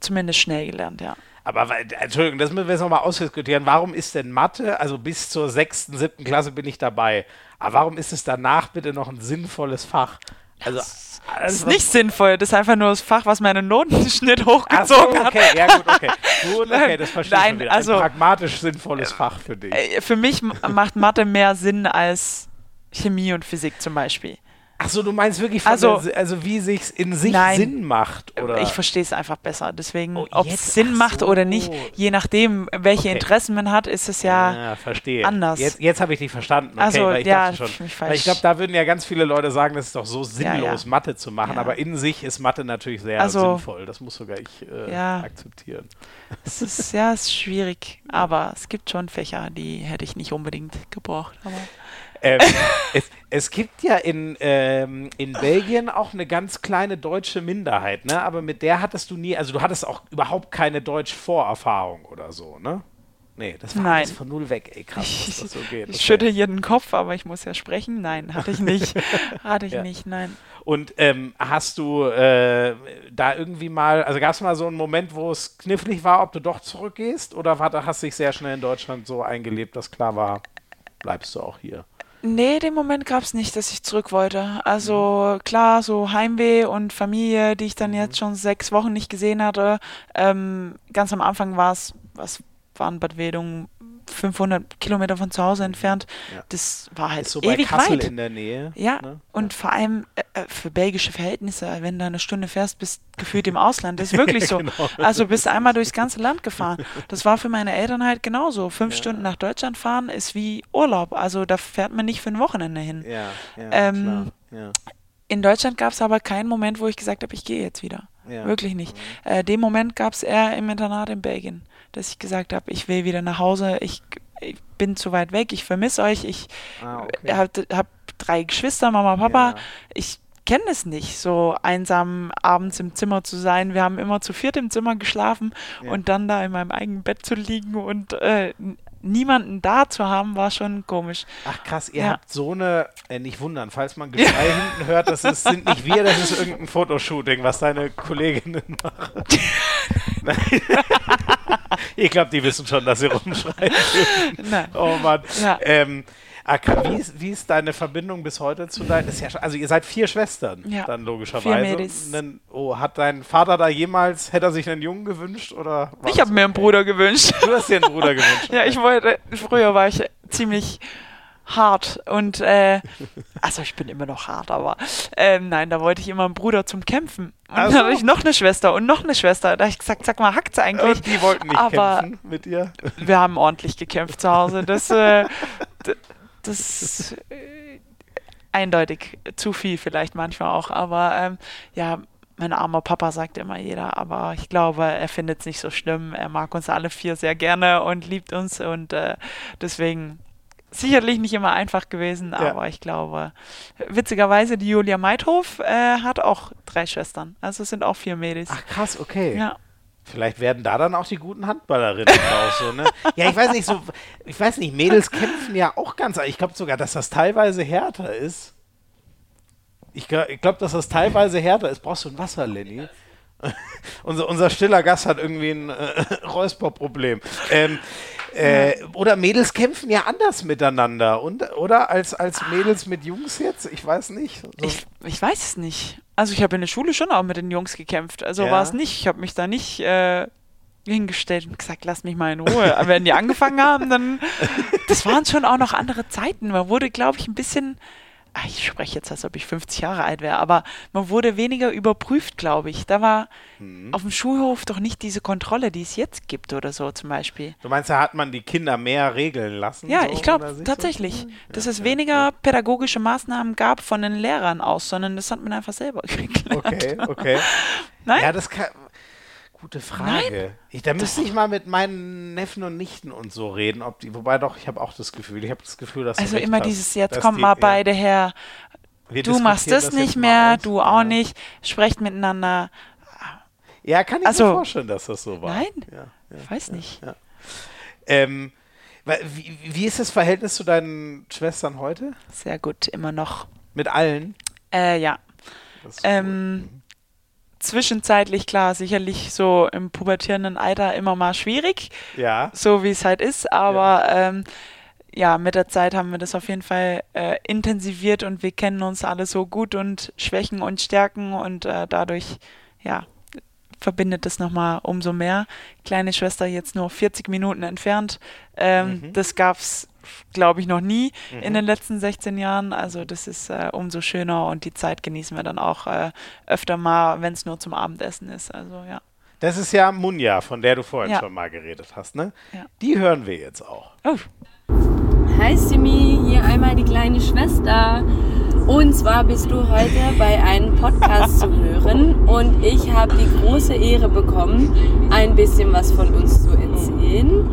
zumindest schnell gelernt, ja. Aber Entschuldigung, das müssen wir jetzt nochmal ausdiskutieren. Warum ist denn Mathe, also bis zur sechsten, siebten Klasse bin ich dabei, aber warum ist es danach bitte noch ein sinnvolles Fach? Also, das ist nicht sinnvoll, das ist einfach nur das Fach, was meinen Notenschnitt hochgezogen so, okay, hat. Ja, gut, okay. Gut, okay, das verstehe Nein, ich wieder. Also, ein pragmatisch sinnvolles Fach für dich. Äh, für mich macht Mathe mehr Sinn als Chemie und Physik zum Beispiel. Achso, du meinst wirklich, also, der, also wie sich in sich nein, Sinn macht, oder? Ich verstehe es einfach besser. Deswegen, oh, ob es Sinn so. macht oder nicht, je nachdem, welche okay. Interessen man hat, ist es ja, ja verstehe. anders. Jetzt, jetzt habe ich dich verstanden. Okay, also, weil ich ja, schon, ich, ich glaube, da würden ja ganz viele Leute sagen, das ist doch so sinnlos, ja, Mathe zu machen. Aber in sich ist Mathe natürlich sehr also, sinnvoll. Das muss sogar ich äh, akzeptieren. Es ist, ja, schwierig. Aber es gibt schon Fächer, die hätte ich nicht unbedingt gebraucht. Ähm, es, es, gibt ja in, ähm, in Belgien auch eine ganz kleine deutsche Minderheit, ne? Aber mit der hattest du nie, also du hattest auch überhaupt keine Deutsch-Vorerfahrung oder so, ne? Nee, das war Nein. alles von null weg, ey, krass, dass das so geht. Ich okay. schütte hier den Kopf, aber ich muss ja sprechen. Nein, hatte ich nicht. hatte ich ja. nicht, nein. Und ähm, hast du äh, da irgendwie mal, also gab es mal so einen Moment, wo es knifflig war, ob du doch zurückgehst? Oder war, hast du dich sehr schnell in Deutschland so eingelebt, dass klar war, bleibst du auch hier? Nee, den Moment gab es nicht, dass ich zurück wollte. Also mhm. klar, so Heimweh und Familie, die ich dann mhm. jetzt schon sechs Wochen nicht gesehen hatte. Ähm, ganz am Anfang war es, was waren Bad Wedung, 500 Kilometer von zu Hause entfernt. Ja. Das war halt ist so ewig bei Kassel weit. in der Nähe. Ja, ne? und ja. vor allem äh, äh, für belgische Verhältnisse, wenn du eine Stunde fährst, bist gefühlt im Ausland. Das ist wirklich so. genau. Also bist einmal durchs ganze Land gefahren. Das war für meine Eltern halt genauso. Fünf ja. Stunden nach Deutschland fahren ist wie Urlaub. Also da fährt man nicht für ein Wochenende hin. Ja, ähm. In Deutschland gab es aber keinen Moment, wo ich gesagt habe, ich gehe jetzt wieder. Wirklich nicht. Mhm. Äh, den Moment gab es eher im Internat in Belgien dass ich gesagt habe, ich will wieder nach Hause, ich, ich bin zu weit weg, ich vermisse euch, ich ah, okay. habe hab drei Geschwister, Mama, Papa, ja. ich kenne es nicht, so einsam abends im Zimmer zu sein. Wir haben immer zu viert im Zimmer geschlafen ja. und dann da in meinem eigenen Bett zu liegen und äh, niemanden da zu haben, war schon komisch. Ach krass, ihr ja. habt so eine, äh, nicht wundern, falls man Geschrei hinten hört, das ist, sind nicht wir, das ist irgendein Fotoshooting, was deine Kolleginnen machen. ich glaube, die wissen schon, dass sie rumschreien. Nein. Oh Mann. Ja. Ähm, wie ist, wie ist deine Verbindung bis heute zu deinen? Ja also ihr seid vier Schwestern, ja. dann logischerweise. Vier oh, hat dein Vater da jemals, hätte er sich einen Jungen gewünscht oder? Ich habe mir einen Bruder gewünscht. Du hast dir einen Bruder gewünscht. ja, ich wollte. Früher war ich ziemlich hart und äh, also ich bin immer noch hart, aber äh, nein, da wollte ich immer einen Bruder zum Kämpfen. Und also. dann hatte ich noch eine Schwester und noch eine Schwester. Da habe ich gesagt, sag mal, hackt's eigentlich? Und die wollten nicht aber kämpfen mit dir? Wir haben ordentlich gekämpft zu Hause. Das, äh, das äh, eindeutig zu viel vielleicht manchmal auch, aber ähm, ja, mein armer Papa sagt immer jeder, aber ich glaube, er findet es nicht so schlimm. Er mag uns alle vier sehr gerne und liebt uns und äh, deswegen sicherlich nicht immer einfach gewesen, ja. aber ich glaube, witzigerweise, die Julia Meithof äh, hat auch drei Schwestern. Also es sind auch vier Mädels. Ach krass, okay. Ja. Vielleicht werden da dann auch die guten Handballerinnen raus. So, ne? Ja, ich weiß nicht, so, ich weiß nicht, Mädels kämpfen ja auch ganz. Ich glaube sogar, dass das teilweise härter ist. Ich, ich glaube, dass das teilweise härter ist. Brauchst du ein Wasser, Lenny? unser, unser stiller Gast hat irgendwie ein äh, Räusperproblem. Ähm, äh, oder Mädels kämpfen ja anders miteinander, und, oder? Als, als Mädels mit Jungs jetzt? Ich weiß nicht. So. Ich, ich weiß es nicht. Also ich habe in der Schule schon auch mit den Jungs gekämpft. Also ja. war es nicht. Ich habe mich da nicht äh, hingestellt und gesagt, lass mich mal in Ruhe. Aber wenn die angefangen haben, dann... Das waren schon auch noch andere Zeiten. Man wurde, glaube ich, ein bisschen Ah, ich spreche jetzt, als ob ich 50 Jahre alt wäre, aber man wurde weniger überprüft, glaube ich. Da war mhm. auf dem Schulhof doch nicht diese Kontrolle, die es jetzt gibt oder so zum Beispiel. Du meinst, da hat man die Kinder mehr regeln lassen? Ja, so, ich glaube tatsächlich, so? dass ja, es ja, weniger ja. pädagogische Maßnahmen gab von den Lehrern aus, sondern das hat man einfach selber gekriegt. Okay, okay. Nein? Ja, das kann, Gute Frage. Ich, da müsste ich mal mit meinen Neffen und Nichten und so reden, ob die, wobei doch, ich habe auch das Gefühl, ich habe das Gefühl, dass Also immer hast, dieses, jetzt kommt mal beide ja, her, du machst das, das nicht mehr, du auch ja. nicht, sprecht miteinander. Ja, kann ich also, mir vorstellen, dass das so war. Nein, ja, ich weiß nicht. Ähm, wie, wie ist das Verhältnis zu deinen Schwestern heute? Sehr gut, immer noch. Mit allen? Äh, ja. Ähm, cool zwischenzeitlich klar, sicherlich so im pubertierenden Alter immer mal schwierig. Ja. So wie es halt ist, aber ja. Ähm, ja, mit der Zeit haben wir das auf jeden Fall äh, intensiviert und wir kennen uns alle so gut und Schwächen und Stärken und äh, dadurch, ja, verbindet es nochmal umso mehr. Kleine Schwester jetzt nur 40 Minuten entfernt. Ähm, mhm. Das gab es glaube ich, noch nie mhm. in den letzten 16 Jahren. Also das ist äh, umso schöner und die Zeit genießen wir dann auch äh, öfter mal, wenn es nur zum Abendessen ist. Also ja. Das ist ja Munja, von der du vorhin ja. schon mal geredet hast, ne? Ja. Die hören wir jetzt auch. Oh. Hi Simi, hier einmal die kleine Schwester. Und zwar bist du heute bei einem Podcast zu hören und ich habe die große Ehre bekommen, ein bisschen was von uns zu erzählen.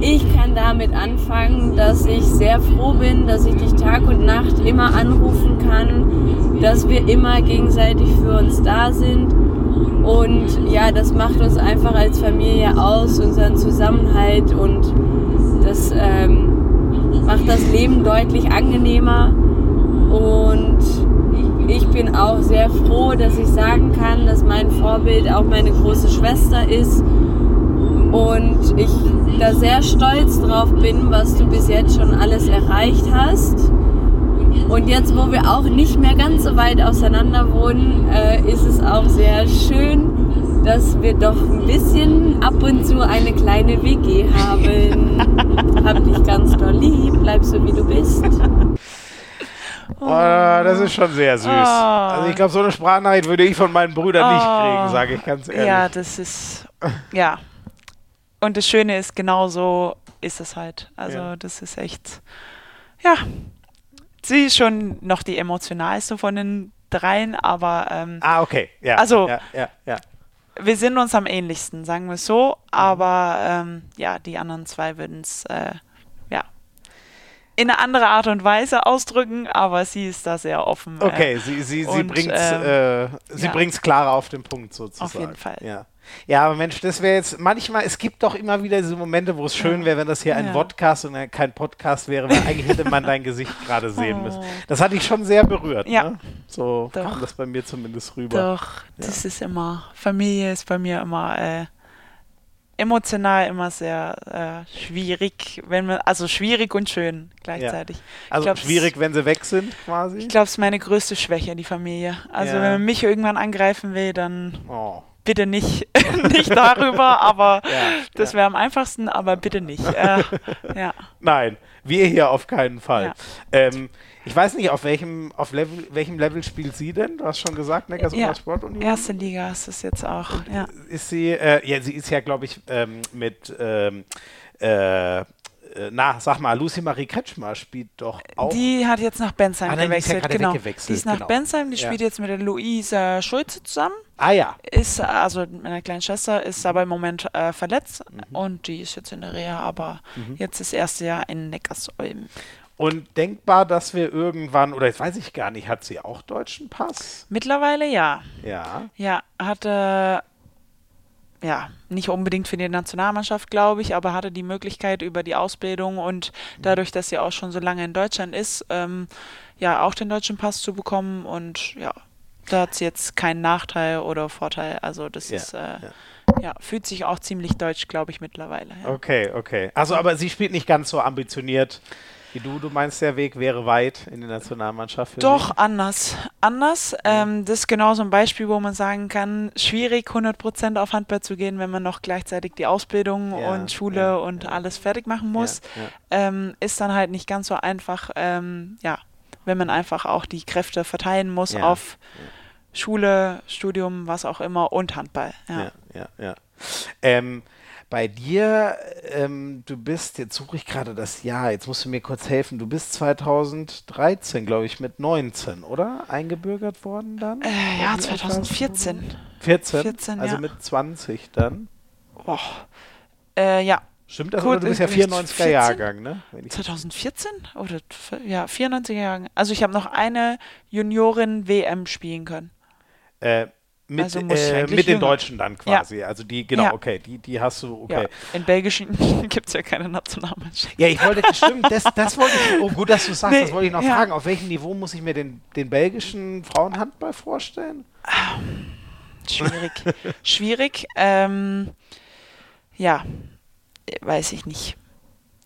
Ich kann damit anfangen, dass ich sehr froh bin, dass ich dich Tag und Nacht immer anrufen kann, dass wir immer gegenseitig für uns da sind. Und ja, das macht uns einfach als Familie aus, unseren Zusammenhalt und das ähm, macht das Leben deutlich angenehmer. Und ich bin auch sehr froh, dass ich sagen kann, dass mein Vorbild auch meine große Schwester ist und ich da sehr stolz drauf bin, was du bis jetzt schon alles erreicht hast. Und jetzt, wo wir auch nicht mehr ganz so weit auseinander wohnen, äh, ist es auch sehr schön, dass wir doch ein bisschen ab und zu eine kleine WG haben. Hab dich ganz doll lieb, bleib so wie du bist. Oh, das ist schon sehr süß. Oh. Also ich glaube, so eine Sprachnachricht würde ich von meinen Brüdern oh. nicht kriegen, sage ich ganz ehrlich. Ja, das ist, ja, und das Schöne ist, genau so ist es halt. Also ja. das ist echt, ja, sie ist schon noch die emotionalste von den dreien, aber ähm, Ah, okay. Ja. Also ja, ja, ja. wir sind uns am ähnlichsten, sagen wir es so, aber ähm, ja, die anderen zwei würden es äh, in eine andere Art und Weise ausdrücken, aber sie ist da sehr offen. Äh, okay, äh, sie, sie, sie bringt es ähm, äh, sie ja. klarer auf den Punkt sozusagen. Auf jeden Fall. Ja. Ja, aber Mensch, das wäre jetzt manchmal, es gibt doch immer wieder diese Momente, wo es schön wäre, wenn das hier ein ja. Podcast und kein Podcast wäre, weil eigentlich hätte man dein Gesicht gerade sehen müssen. Oh. Das hat dich schon sehr berührt. Ja. Ne? So doch. kam das bei mir zumindest rüber. Doch, ja. das ist immer, Familie ist bei mir immer äh, emotional immer sehr äh, schwierig, wenn man, also schwierig und schön gleichzeitig. Ja. Also glaub, schwierig, wenn sie weg sind, quasi? Ich glaube, es ist meine größte Schwäche, die Familie. Also wenn man mich irgendwann angreifen will, dann. Oh bitte nicht, nicht darüber, aber ja, das wäre am einfachsten, aber bitte nicht. Äh, ja. Nein, wir hier auf keinen Fall. Ja. Ähm, ich weiß nicht, auf welchem, auf Level, welchem Level spielt sie denn? Du hast schon gesagt, Neckars ja, Sportunion. Erste Liga ist es jetzt auch. Ja. Ist sie, äh, ja, sie ist ja, glaube ich, ähm, mit ähm, äh, na, sag mal, Lucy Marie Kretschmer spielt doch auch. Die hat jetzt nach Bensheim ah, gewechselt. Ja genau. die ist nach genau. Bensheim, die ja. spielt jetzt mit der Luisa Schulze zusammen. Ah ja. Ist, also mit meiner kleinen Schwester, ist aber im Moment äh, verletzt mhm. und die ist jetzt in der Reha, aber mhm. jetzt das erste Jahr in Neckarsulm. Und denkbar, dass wir irgendwann, oder jetzt weiß ich gar nicht, hat sie auch deutschen Pass? Mittlerweile ja. Ja. Ja, hatte ja, nicht unbedingt für die Nationalmannschaft, glaube ich, aber hatte die Möglichkeit über die Ausbildung und dadurch, dass sie auch schon so lange in Deutschland ist, ähm, ja, auch den deutschen Pass zu bekommen und ja, da hat sie jetzt keinen Nachteil oder Vorteil. Also das ja, ist, äh, ja. ja. fühlt sich auch ziemlich deutsch, glaube ich, mittlerweile. Ja. Okay, okay. Also aber sie spielt nicht ganz so ambitioniert du, du meinst, der Weg wäre weit in die Nationalmannschaft? Doch, Sie? anders. Anders. Ja. Ähm, das ist genau so ein Beispiel, wo man sagen kann, schwierig 100% auf Handball zu gehen, wenn man noch gleichzeitig die Ausbildung ja, und Schule ja, und alles fertig machen muss. Ähm, ist dann halt nicht ganz so einfach, ähm, ja, wenn man einfach auch die Kräfte verteilen muss auf Schule, Studium, was auch immer und Handball. Ja, ja, ja. Bei dir, ähm, du bist, jetzt suche ich gerade das Jahr, jetzt musst du mir kurz helfen, du bist 2013, glaube ich, mit 19, oder? Eingebürgert worden dann? Äh, ja, 2014. 14? 14 also ja. mit 20 dann? Boah. Äh, ja. Stimmt das? Gut, du bist ja 94er Jahrgang, ne? 2014? Oder ja, 94er Jahrgang. Also ich habe noch eine Juniorin WM spielen können. Äh, mit, also äh, mit den Deutschen dann quasi. Ja. Also die, genau, ja. okay, die, die hast du, okay. Ja. In Belgischen gibt es ja keine Nationalmannschaft. Ja, ich wollte, stimmt, das, das wollte ich, oh gut, dass du sagst, nee, das wollte ich noch fragen. Auf welchem Niveau muss ich mir den, den belgischen Frauenhandball vorstellen? Schwierig. Schwierig. Ähm, ja, weiß ich nicht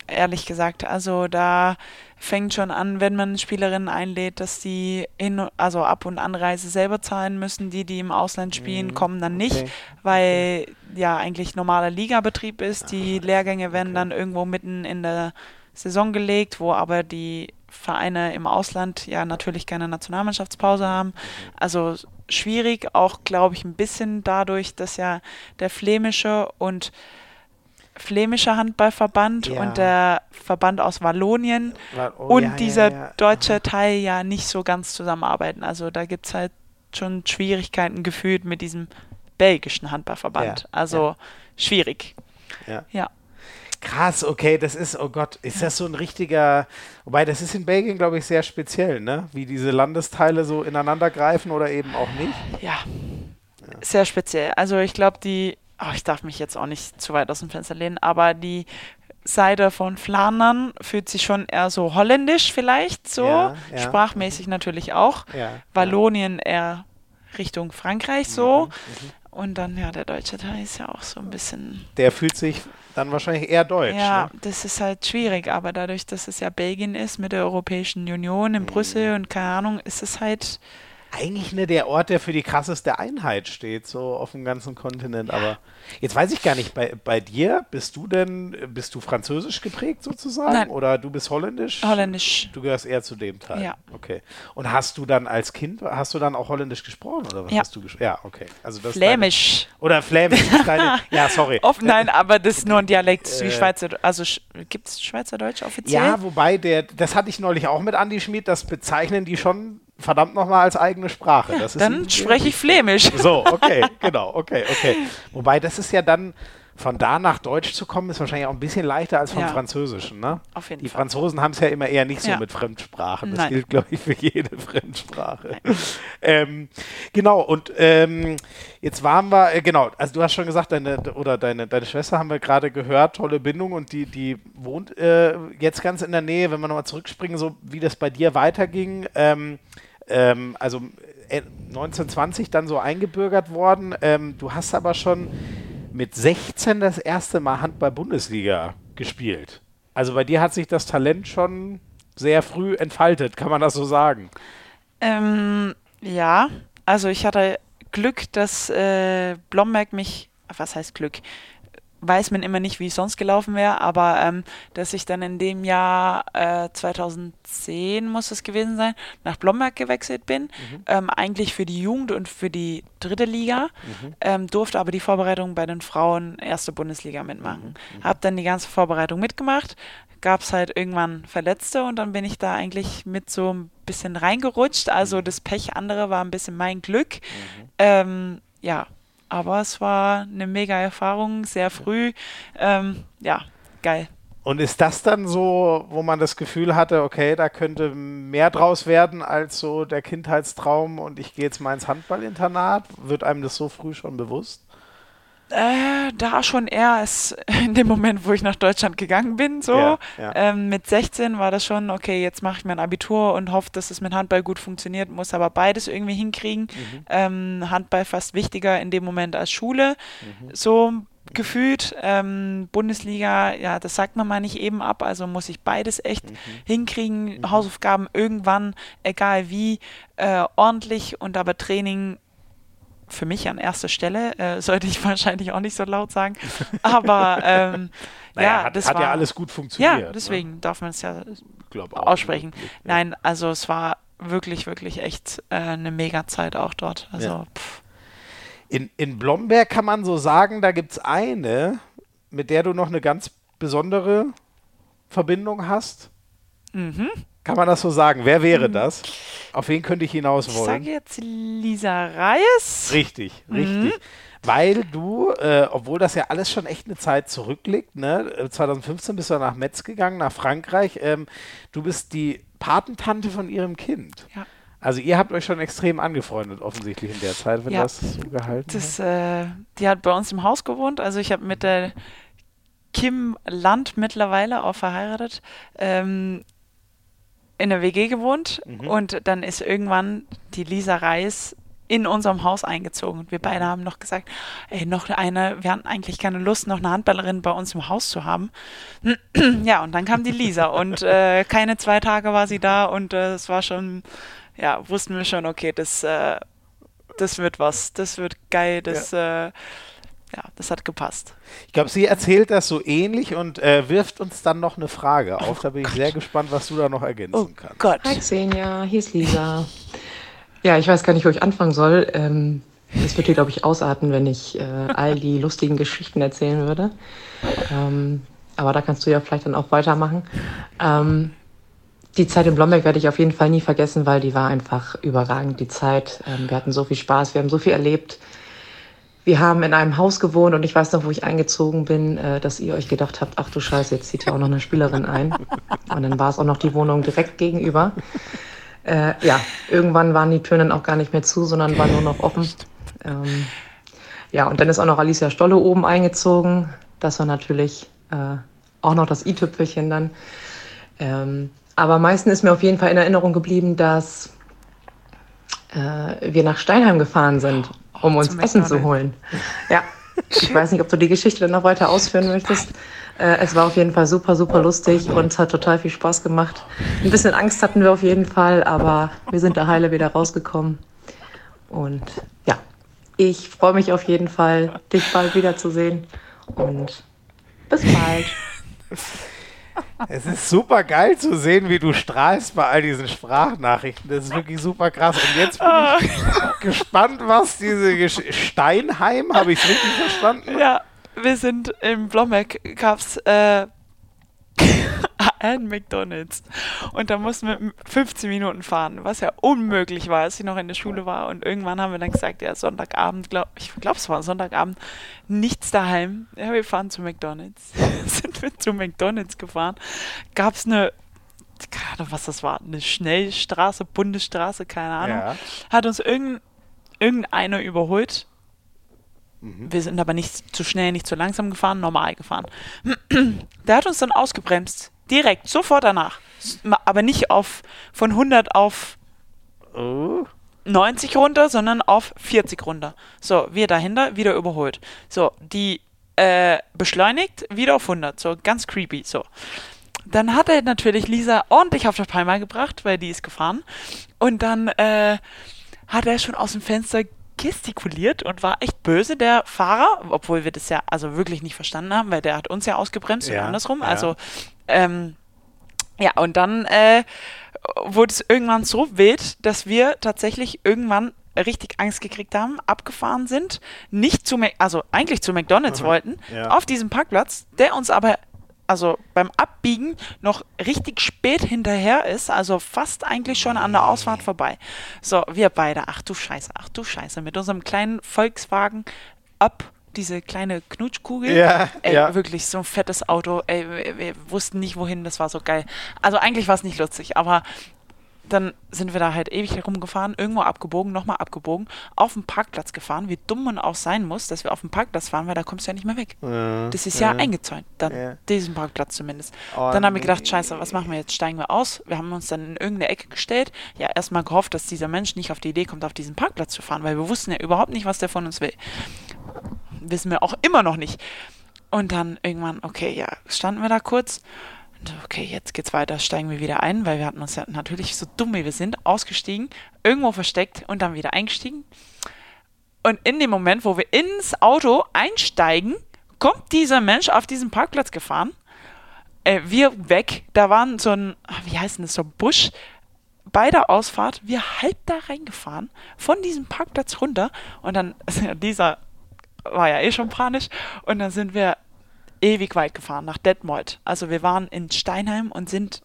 ehrlich gesagt. Also da fängt schon an, wenn man Spielerinnen einlädt, dass die in, also Ab- und Anreise selber zahlen müssen. Die, die im Ausland spielen, mhm. kommen dann nicht, okay. weil okay. ja eigentlich normaler Ligabetrieb ist. Die Ach, Lehrgänge werden okay. dann irgendwo mitten in der Saison gelegt, wo aber die Vereine im Ausland ja natürlich keine Nationalmannschaftspause haben. Also schwierig, auch glaube ich ein bisschen dadurch, dass ja der flämische und flämischer Handballverband ja. und der Verband aus Wallonien oh, und ja, dieser ja, deutsche Teil ja nicht so ganz zusammenarbeiten. Also da gibt es halt schon Schwierigkeiten gefühlt mit diesem belgischen Handballverband. also schwierig. ja. Krass, okay, das ist, oh Gott, ist das so ein richtiger, wobei das ist in Belgien, glaube ich, sehr speziell, ne? Wie diese Landesteile so ineinander greifen oder eben auch nicht. Ja, sehr speziell. Also ich glaube, die oh, ich darf mich jetzt auch nicht zu weit aus dem Fenster lehnen, aber die Seite von Flandern fühlt sich schon eher so holländisch vielleicht so, ja, ja. sprachmäßig natürlich auch. Ja, Wallonien eher Richtung Frankreich so. Mhm, mhm, und dann, ja, der deutsche Teil ist ja auch so ein bisschen. Der fühlt sich dann wahrscheinlich eher deutsch. Ja, ne? das ist halt schwierig, aber dadurch, dass es ja Belgien ist mit der Europäischen Union in mhm. Brüssel und keine Ahnung, ist es halt eigentlich ne, der Ort, der für die krasseste Einheit steht, so auf dem ganzen Kontinent. Aber jetzt weiß ich gar nicht, bei, bei dir, bist du denn, bist du französisch geprägt sozusagen? Nein. Oder du bist holländisch? Holländisch. Du gehörst eher zu dem Teil. Ja. Okay. Und hast du dann als Kind, hast du dann auch holländisch gesprochen? Oder was ja. hast du gesprochen? Ja, okay. Also das Flämisch. Deine, oder Flämisch. Deine, ja, sorry. Offen, nein, aber das ist nur ein Dialekt wie äh, Schweizer, also gibt es Schweizerdeutsch offiziell? Ja, wobei der, das hatte ich neulich auch mit Andi Schmid, das bezeichnen die schon verdammt nochmal als eigene Sprache. Ja, dann spreche ich Flämisch. So, okay, genau, okay, okay. Wobei das ist ja dann, von da nach Deutsch zu kommen, ist wahrscheinlich auch ein bisschen leichter als vom ja. Französischen. Ne? Auf jeden Die Fall. Franzosen haben es ja immer eher nicht so ja. mit Fremdsprachen. Das Nein. gilt, glaube ich, für jede Fremdsprache. Ähm, genau, und ähm, jetzt waren wir, äh, genau, also du hast schon gesagt, deine, oder deine, deine Schwester haben wir gerade gehört, tolle Bindung und die, die wohnt äh, jetzt ganz in der Nähe, wenn wir nochmal zurückspringen, so wie das bei dir weiterging. Ähm, ähm, also äh, 1920 dann so eingebürgert worden. Ähm, du hast aber schon mit 16 das erste Mal Handball-Bundesliga gespielt. Also bei dir hat sich das Talent schon sehr früh entfaltet, kann man das so sagen? Ähm, ja, also ich hatte Glück, dass äh, Blomberg mich, was heißt Glück? Weiß man immer nicht, wie es sonst gelaufen wäre, aber ähm, dass ich dann in dem Jahr äh, 2010 muss es gewesen sein, nach Blomberg gewechselt bin, mhm. ähm, eigentlich für die Jugend und für die dritte Liga, mhm. ähm, durfte aber die Vorbereitung bei den Frauen erste Bundesliga mitmachen. Mhm. mhm. Habe dann die ganze Vorbereitung mitgemacht, gab es halt irgendwann Verletzte und dann bin ich da eigentlich mit so ein bisschen reingerutscht. Also mhm. das Pech andere war ein bisschen mein Glück. Mhm. Ähm, ja, aber es war eine mega Erfahrung, sehr früh. Ähm, ja, geil. Und ist das dann so, wo man das Gefühl hatte, okay, da könnte mehr draus werden als so der Kindheitstraum und ich gehe jetzt mal ins Handballinternat? Wird einem das so früh schon bewusst? Äh, da schon eher als in dem Moment, wo ich nach Deutschland gegangen bin. So ja, ja. Ähm, mit 16 war das schon okay. Jetzt mache ich mein Abitur und hoffe, dass es mit Handball gut funktioniert. Muss aber beides irgendwie hinkriegen. Mhm. Ähm, Handball fast wichtiger in dem Moment als Schule. Mhm. So gefühlt. Ähm, Bundesliga, ja, das sagt man mal nicht eben ab, also muss ich beides echt mhm. hinkriegen. Mhm. Hausaufgaben irgendwann, egal wie, äh, ordentlich und aber Training für mich an erster Stelle, äh, sollte ich wahrscheinlich auch nicht so laut sagen. Aber ähm, naja, ja, hat, das hat war, ja alles gut funktioniert. Ja, ne? deswegen ne? darf man es ja aussprechen. Ja. Nein, also es war wirklich, wirklich echt äh, eine Mega-Zeit auch dort. Also, ja. in, in Blomberg kann man so sagen, da gibt es eine, mit der du noch eine ganz besondere Verbindung hast. Mhm. Kann man das so sagen? Wer wäre mhm. das? Auf wen könnte ich hinaus wollen? Ich sage jetzt Lisa Reis. Richtig, richtig. Mhm. Weil du, äh, obwohl das ja alles schon echt eine Zeit zurückliegt, ne? 2015 äh, bist du nach Metz gegangen, nach Frankreich. Ähm, du bist die Patentante von ihrem Kind. Ja. Also ihr habt euch schon extrem angefreundet, offensichtlich in der Zeit, wenn ja. das so gehalten das, äh, die hat bei uns im Haus gewohnt. Also ich habe mit der Kim Land mittlerweile auch verheiratet. Ähm, in der WG gewohnt mhm. und dann ist irgendwann die Lisa Reis in unserem Haus eingezogen. Und wir beide haben noch gesagt, ey, noch eine, wir hatten eigentlich keine Lust, noch eine Handballerin bei uns im Haus zu haben. ja, und dann kam die Lisa und äh, keine zwei Tage war sie da und äh, es war schon, ja, wussten wir schon, okay, das, äh, das wird was, das wird geil, das, ja. Ja, das hat gepasst. Ich glaube, sie erzählt das so ähnlich und äh, wirft uns dann noch eine Frage auf. Da bin ich sehr gespannt, was du da noch ergänzen oh kannst. Gott. Hi Xenia, hier ist Lisa. ja, ich weiß gar nicht, wo ich anfangen soll. Ähm, das würde hier, glaube ich, ausarten, wenn ich äh, all die lustigen Geschichten erzählen würde. Ähm, aber da kannst du ja vielleicht dann auch weitermachen. Ähm, die Zeit in Blomberg werde ich auf jeden Fall nie vergessen, weil die war einfach überragend, die Zeit. Ähm, wir hatten so viel Spaß, wir haben so viel erlebt wir haben in einem Haus gewohnt und ich weiß noch, wo ich eingezogen bin, äh, dass ihr euch gedacht habt, ach du Scheiße, jetzt zieht ja auch noch eine Spielerin ein. Und dann war es auch noch die Wohnung direkt gegenüber. Äh, ja, irgendwann waren die Türen dann auch gar nicht mehr zu, sondern waren nur noch offen. Ähm, ja, und dann ist auch noch Alicia Stolle oben eingezogen. Das war natürlich äh, auch noch das i-Tüpfelchen dann. Ähm, aber am meisten ist mir auf jeden Fall in Erinnerung geblieben, dass äh, wir nach Steinheim gefahren sind um uns Essen zu holen. Ja, ich weiß nicht, ob du die Geschichte dann noch weiter ausführen möchtest. Äh, es war auf jeden Fall super, super lustig und es hat total viel Spaß gemacht. Ein bisschen Angst hatten wir auf jeden Fall, aber wir sind da heile wieder rausgekommen. Und ja, ich freue mich auf jeden Fall, dich bald wiederzusehen und bis bald. Es ist super geil zu sehen, wie du strahlst bei all diesen Sprachnachrichten. Das ist wirklich super krass. Und jetzt bin ich gespannt, was diese Gesch Steinheim, habe ich es richtig verstanden? Ja, wir sind im Blommeck, gab es äh, ein McDonalds. Und da mussten wir 15 Minuten fahren, was ja unmöglich war, als ich noch in der Schule war. Und irgendwann haben wir dann gesagt, ja, Sonntagabend, glaub, ich glaube, es war Sonntagabend, nichts daheim. Ja, wir fahren zu McDonalds. Sind wir zu McDonalds gefahren. Gab es eine keine Ahnung, was das war, eine Schnellstraße, Bundesstraße, keine Ahnung. Ja. Hat uns irgendein, irgendeiner überholt. Mhm. Wir sind aber nicht zu schnell, nicht zu langsam gefahren, normal gefahren. Der hat uns dann ausgebremst. Direkt, sofort danach. Aber nicht auf von 100 auf oh. 90 runter, sondern auf 40 runter. So, wir dahinter, wieder überholt. So, die äh, beschleunigt, wieder auf 100. So, ganz creepy. So. Dann hat er natürlich Lisa ordentlich auf der Palma gebracht, weil die ist gefahren. Und dann äh, hat er schon aus dem Fenster gestikuliert und war echt böse, der Fahrer, obwohl wir das ja also wirklich nicht verstanden haben, weil der hat uns ja ausgebremst ja, und andersrum. Ja. Also, ähm, ja, und dann äh, wurde es irgendwann so wild, dass wir tatsächlich irgendwann richtig Angst gekriegt haben, abgefahren sind, nicht zu, also eigentlich zu McDonalds mhm. wollten, ja. auf diesem Parkplatz, der uns aber also beim Abbiegen noch richtig spät hinterher ist, also fast eigentlich schon an der Ausfahrt vorbei. So, wir beide, ach du Scheiße, ach du Scheiße, mit unserem kleinen Volkswagen ab diese kleine Knutschkugel. Ja, ey, ja. wirklich so ein fettes Auto. Ey, wir, wir, wussten nicht wohin, das war so geil. Also eigentlich war es nicht lustig, aber dann sind wir da halt ewig herumgefahren, irgendwo abgebogen, nochmal abgebogen, auf den Parkplatz gefahren, wie dumm man auch sein muss, dass wir auf den Parkplatz fahren, weil da kommst du ja nicht mehr weg. Ja, das ist ja, ja eingezäunt, dann, ja. diesen Parkplatz zumindest. Oh, dann haben wir gedacht, scheiße, was machen wir jetzt? Steigen wir aus? Wir haben uns dann in irgendeine Ecke gestellt, ja, erstmal gehofft, dass dieser Mensch nicht auf die Idee kommt, auf diesen Parkplatz zu fahren, weil wir wussten ja überhaupt nicht, was der von uns will. Wissen wir auch immer noch nicht. Und dann irgendwann, okay, ja, standen wir da kurz okay, jetzt geht's weiter, steigen wir wieder ein, weil wir hatten uns ja natürlich so dumm wie wir sind, ausgestiegen, irgendwo versteckt und dann wieder eingestiegen. Und in dem Moment, wo wir ins Auto einsteigen, kommt dieser Mensch auf diesen Parkplatz gefahren. Äh, wir weg, da waren so ein, wie heißt denn das, so ein Busch bei der Ausfahrt, wir halb da reingefahren, von diesem Parkplatz runter und dann, dieser war ja eh schon panisch und dann sind wir ewig weit gefahren, nach Detmold. Also wir waren in Steinheim und sind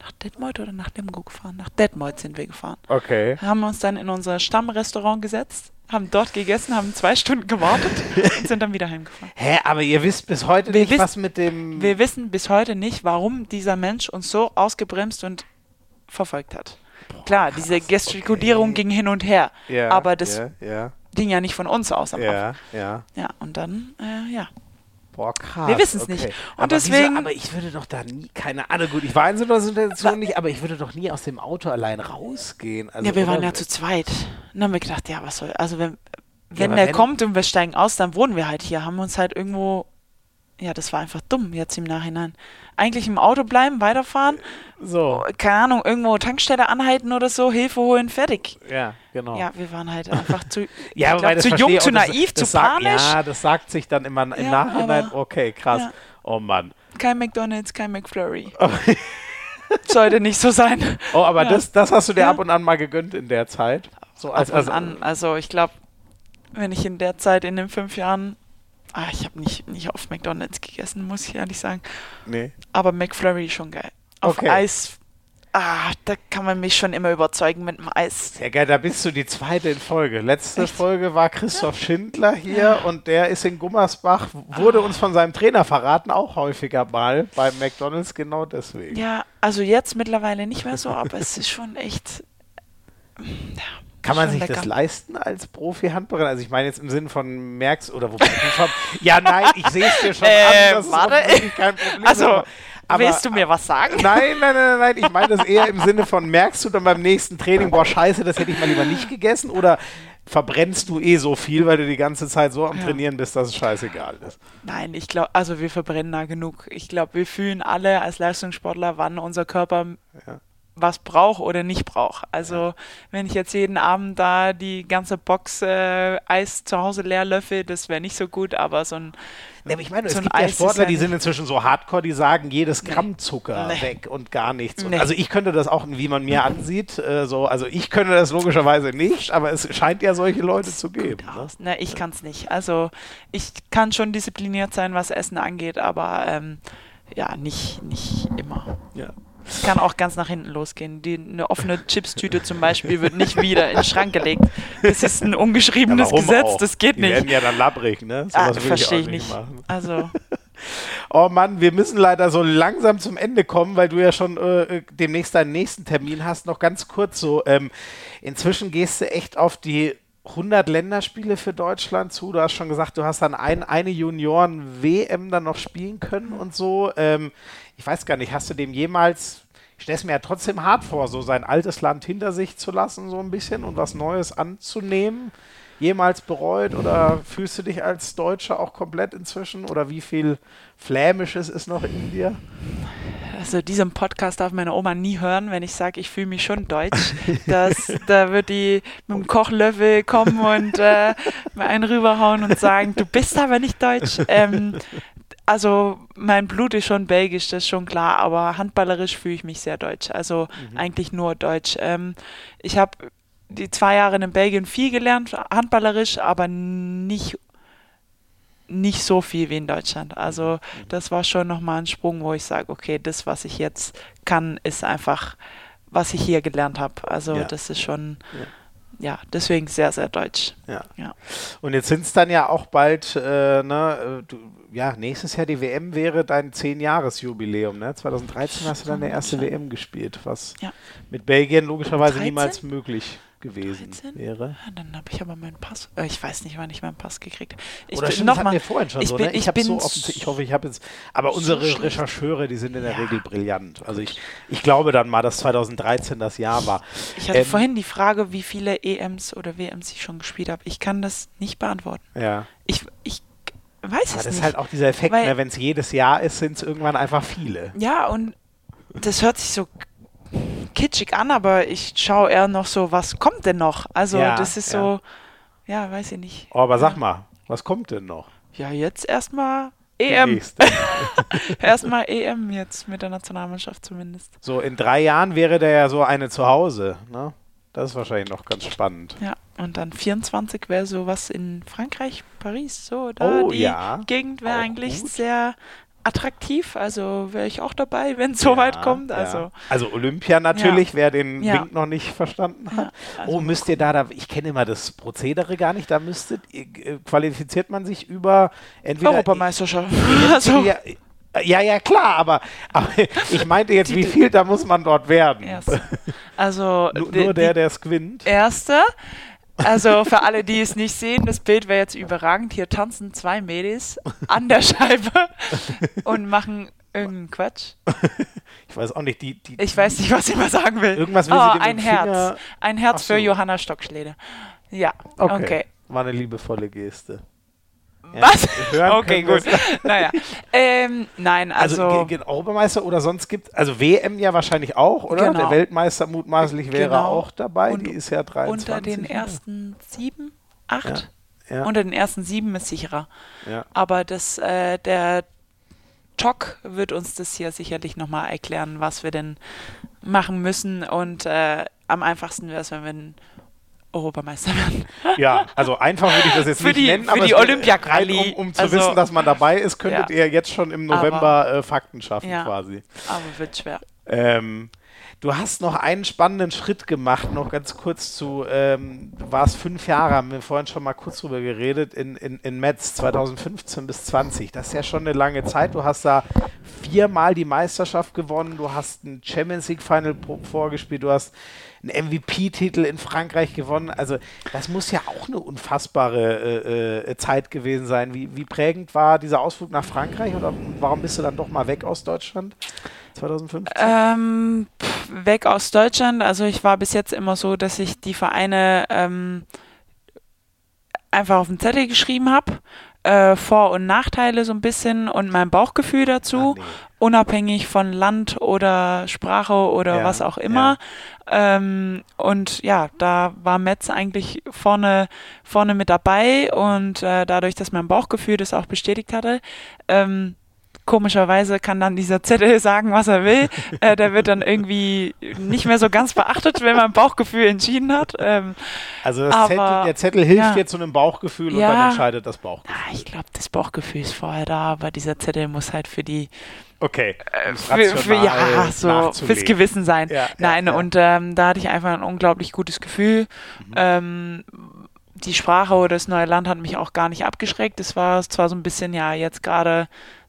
nach Detmold oder nach Lemgo gefahren? Nach Detmold sind wir gefahren. Okay. Haben uns dann in unser Stammrestaurant gesetzt, haben dort gegessen, haben zwei Stunden gewartet und sind dann wieder heimgefahren. Hä, aber ihr wisst bis heute wir nicht, wissen, was mit dem... Wir wissen bis heute nicht, warum dieser Mensch uns so ausgebremst und verfolgt hat. Boah, Klar, krass, diese Gestikulierung okay. ging hin und her, ja, aber das ja, ja. ging ja nicht von uns aus am ja, Ja, ja. und dann, äh, ja. Boah, krass. Wir wissen es okay. nicht. Und aber deswegen. Wieso, aber ich würde doch da nie, keine Ahnung, gut, ich war in so einer Situation nicht, aber ich würde doch nie aus dem Auto allein rausgehen. Also, ja, wir waren ja zu zweit. Dann haben wir gedacht, ja, was soll, also wenn, wenn ja, der wenn, kommt und wir steigen aus, dann wohnen wir halt hier, haben uns halt irgendwo ja, das war einfach dumm jetzt im Nachhinein. Eigentlich im Auto bleiben, weiterfahren. So. Keine Ahnung, irgendwo Tankstelle anhalten oder so, Hilfe holen, fertig. Ja, genau. Ja, wir waren halt einfach zu, ja, glaub, zu jung, zu naiv, das, zu panisch. ja, das sagt sich dann immer im ja, Nachhinein, okay, krass. Ja. Oh Mann. Kein McDonalds, kein McFlurry. Sollte nicht so sein. Oh, aber ja. das, das hast du dir ab und an mal gegönnt in der Zeit? So als, ab und also, an. Also ich glaube, wenn ich in der Zeit, in den fünf Jahren Ah, ich habe nicht, nicht auf McDonalds gegessen, muss ich ehrlich sagen. Nee. Aber McFlurry schon geil. Auf okay. Eis, ah, da kann man mich schon immer überzeugen mit dem Eis. Sehr geil, da bist du die zweite in Folge. Letzte Echt? Folge war Christoph ja. Schindler hier ja. und der ist in Gummersbach, wurde ah. uns von seinem Trainer verraten, auch häufiger mal bei McDonalds, genau deswegen. Ja, also jetzt mittlerweile nicht mehr so, aber es ist schon echt. Ja kann man sich lecker. das leisten als Profi-Handballerin? Also ich meine jetzt im Sinne von merkst oder wobei ja nein, ich sehe es dir schon äh, an, das warte. ist kein Problem. Also aber, Willst du mir was sagen? Nein, nein, nein, nein. Ich meine das eher im Sinne von, merkst du dann beim nächsten Training, boah, scheiße, das hätte ich mal lieber nicht gegessen? Oder verbrennst du eh so viel, weil du die ganze Zeit so am ja. Trainieren bist, dass es scheißegal ist? Nein, ich glaube, also wir verbrennen da genug. Ich glaube, wir fühlen alle als Leistungssportler, wann unser Körper ja was brauche oder nicht brauche. Also wenn ich jetzt jeden Abend da die ganze Box äh, Eis zu Hause leer löffel, das wäre nicht so gut, aber so ein ja, aber ich meine, so es gibt ja Sportler, die sind inzwischen so hardcore, die sagen, jedes Gramm. Zucker nee. weg und gar nichts. Nee. Also ich könnte das auch, wie man mir ansieht, äh, so, also ich könnte das logischerweise nicht, aber es scheint ja solche Leute zu geben. Ne? Ne, ich kann es nicht. Also ich kann schon diszipliniert sein, was Essen angeht, aber ähm, ja, nicht, nicht immer. Ja. Es kann auch ganz nach hinten losgehen. Die, eine offene Chipstüte zum Beispiel wird nicht wieder in den Schrank gelegt. Das ist ein ungeschriebenes ja, Gesetz, auch? das geht die nicht. Die werden ja dann labbrig, ne? So ah, verstehe ich, nicht. Machen. Also. oh Mann, wir müssen leider so langsam zum Ende kommen, weil du ja schon äh, demnächst deinen nächsten Termin hast. Noch ganz kurz so. Ähm, inzwischen gehst du echt auf die 100 Länderspiele für Deutschland zu. Du hast schon gesagt, du hast dann ein, eine Junioren-WM dann noch spielen können und so. Ähm, ich weiß gar nicht, hast du dem jemals, ich stelle es mir ja trotzdem hart vor, so sein altes Land hinter sich zu lassen, so ein bisschen und was Neues anzunehmen? Jemals bereut oder fühlst du dich als Deutscher auch komplett inzwischen? Oder wie viel Flämisches ist noch in dir? also diesen Podcast darf meine Oma nie hören, wenn ich sage, ich fühle mich schon deutsch. Das, da wird die mit dem Kochlöffel kommen und äh, mir einen rüberhauen und sagen, du bist aber nicht deutsch. Ähm, also mein Blut ist schon belgisch, das ist schon klar, aber handballerisch fühle ich mich sehr deutsch. Also mhm. eigentlich nur deutsch. Ähm, ich habe die zwei Jahre in Belgien viel gelernt, handballerisch, aber nicht nicht so viel wie in Deutschland. Also mhm. das war schon nochmal ein Sprung, wo ich sage, okay, das, was ich jetzt kann, ist einfach, was ich hier gelernt habe. Also ja. das ist schon, ja. ja. deswegen sehr, sehr deutsch. Ja. ja. Und jetzt sind es dann ja auch bald, äh, ne, du, ja, nächstes Jahr die WM wäre dein 10-Jahres-Jubiläum, ne? 2013 hast du dann eine erste WM gespielt, was mit Belgien logischerweise 13? niemals möglich gewesen 13? wäre. Ja, dann habe ich aber meinen Pass. Äh, ich weiß nicht, wann ich meinen Pass gekriegt habe. Ich Oder bin, stimmt, noch das mal, wir vorhin schon ich so. Bin, ne? Ich, ich, bin so offen, ich hoffe, ich habe jetzt. Aber unsere so Rechercheure, die sind in der ja. Regel brillant. Also ich, ich glaube dann mal, dass 2013 das Jahr war. Ich hatte ähm, vorhin die Frage, wie viele EMs oder WMs ich schon gespielt habe. Ich kann das nicht beantworten. Ja. Ich, ich weiß aber es nicht. Das ist halt auch dieser Effekt, ne? wenn es jedes Jahr ist, sind es irgendwann einfach viele. Ja, und das hört sich so kitschig an, aber ich schaue eher noch so, was kommt denn noch? Also ja, das ist ja. so, ja, weiß ich nicht. Oh, aber sag mal, was kommt denn noch? Ja, jetzt erstmal EM. erstmal EM jetzt mit der Nationalmannschaft zumindest. So, in drei Jahren wäre der ja so eine zu Hause, ne? Das ist wahrscheinlich noch ganz spannend. Ja, und dann 24 wäre sowas in Frankreich, Paris, so da oh, die ja. Gegend wäre eigentlich gut. sehr attraktiv, also wäre ich auch dabei, wenn es soweit ja, kommt. Also, ja. also Olympia natürlich, ja. wer den Wink noch nicht verstanden hat. Also oh, müsst ihr da, da ich kenne immer das Prozedere gar nicht, da müsstet, äh, qualifiziert man sich über entweder Europameisterschaft. also. Ja, ja, klar, aber, aber ich meinte jetzt, wie viel da muss man dort werden? Erst. Also nur, nur der, der es gewinnt. Erste, also für alle, die es nicht sehen, das Bild wäre jetzt überragend. Hier tanzen zwei Mädels an der Scheibe und machen irgendeinen Quatsch. Ich weiß auch nicht, die. die ich weiß nicht, was ich mal sagen will. Irgendwas will oh, sie ein Herz. Finger ein Herz so. für Johanna Stockschlede. Ja, okay. okay. War eine liebevolle Geste. Was? okay, gut. naja. Ähm, nein, also. Also Europameister oder sonst gibt also WM ja wahrscheinlich auch, oder? Genau. Der Weltmeister mutmaßlich wäre genau. auch dabei. Und Die ist ja 23. Unter den ersten sieben, acht? Ja. Ja. Unter den ersten sieben ist sicherer. Ja. Aber das, äh, der Talk wird uns das hier sicherlich nochmal erklären, was wir denn machen müssen. Und äh, am einfachsten wäre es, wenn wir Europameister werden. Ja, also einfach würde ich das jetzt für nicht die, nennen, für aber die Olympia-Quali. Um, um, zu also, wissen, dass man dabei ist, könntet ja. ihr jetzt schon im November aber, äh, Fakten schaffen ja, quasi. Aber wird schwer. Ähm, du hast noch einen spannenden Schritt gemacht, noch ganz kurz zu, ähm, du warst fünf Jahre, haben wir vorhin schon mal kurz drüber geredet, in, in, in Metz 2015 bis 20. Das ist ja schon eine lange Zeit. Du hast da viermal die Meisterschaft gewonnen, du hast ein Champions League Final vorgespielt, du hast einen MVP-Titel in Frankreich gewonnen. Also das muss ja auch eine unfassbare äh, äh, Zeit gewesen sein. Wie, wie prägend war dieser Ausflug nach Frankreich oder warum bist du dann doch mal weg aus Deutschland 2015? Ähm, weg aus Deutschland. Also ich war bis jetzt immer so, dass ich die Vereine ähm, einfach auf den Zettel geschrieben habe äh, Vor- und Nachteile so ein bisschen und mein Bauchgefühl dazu, ah, nee. unabhängig von Land oder Sprache oder ja, was auch immer. Ja. Ähm, und ja, da war Metz eigentlich vorne, vorne mit dabei und äh, dadurch, dass mein Bauchgefühl das auch bestätigt hatte, ähm, komischerweise kann dann dieser Zettel sagen, was er will. äh, der wird dann irgendwie nicht mehr so ganz beachtet, wenn man Bauchgefühl entschieden hat. Ähm, also aber, Zettel, der Zettel hilft ja, jetzt zu einem Bauchgefühl und dann entscheidet das Bauchgefühl. Ja, ich glaube, das Bauchgefühl ist vorher da, aber dieser Zettel muss halt für die Okay. Äh, für, für, ja, so fürs Gewissen sein. Ja, Nein, ja, und ähm, da hatte ich einfach ein unglaublich gutes Gefühl. Mhm. Ähm, die Sprache oder das neue Land hat mich auch gar nicht abgeschreckt. Es war zwar so ein bisschen, ja, jetzt gerade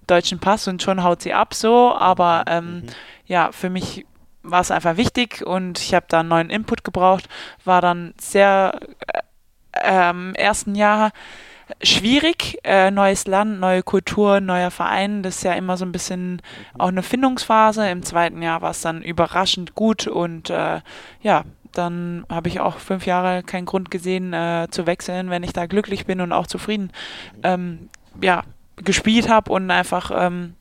deutschen Pass und schon haut sie ab so, aber ähm, mhm. ja, für mich war es einfach wichtig und ich habe da einen neuen Input gebraucht, war dann sehr äh, im ersten Jahr schwierig, äh, neues Land, neue Kultur, neuer Verein, das ist ja immer so ein bisschen mhm. auch eine Findungsphase. Im zweiten Jahr war es dann überraschend gut und äh, ja, dann habe ich auch fünf Jahre keinen Grund gesehen äh, zu wechseln, wenn ich da glücklich bin und auch zufrieden. Mhm. Ähm, ja, gespielt habe und einfach ähm,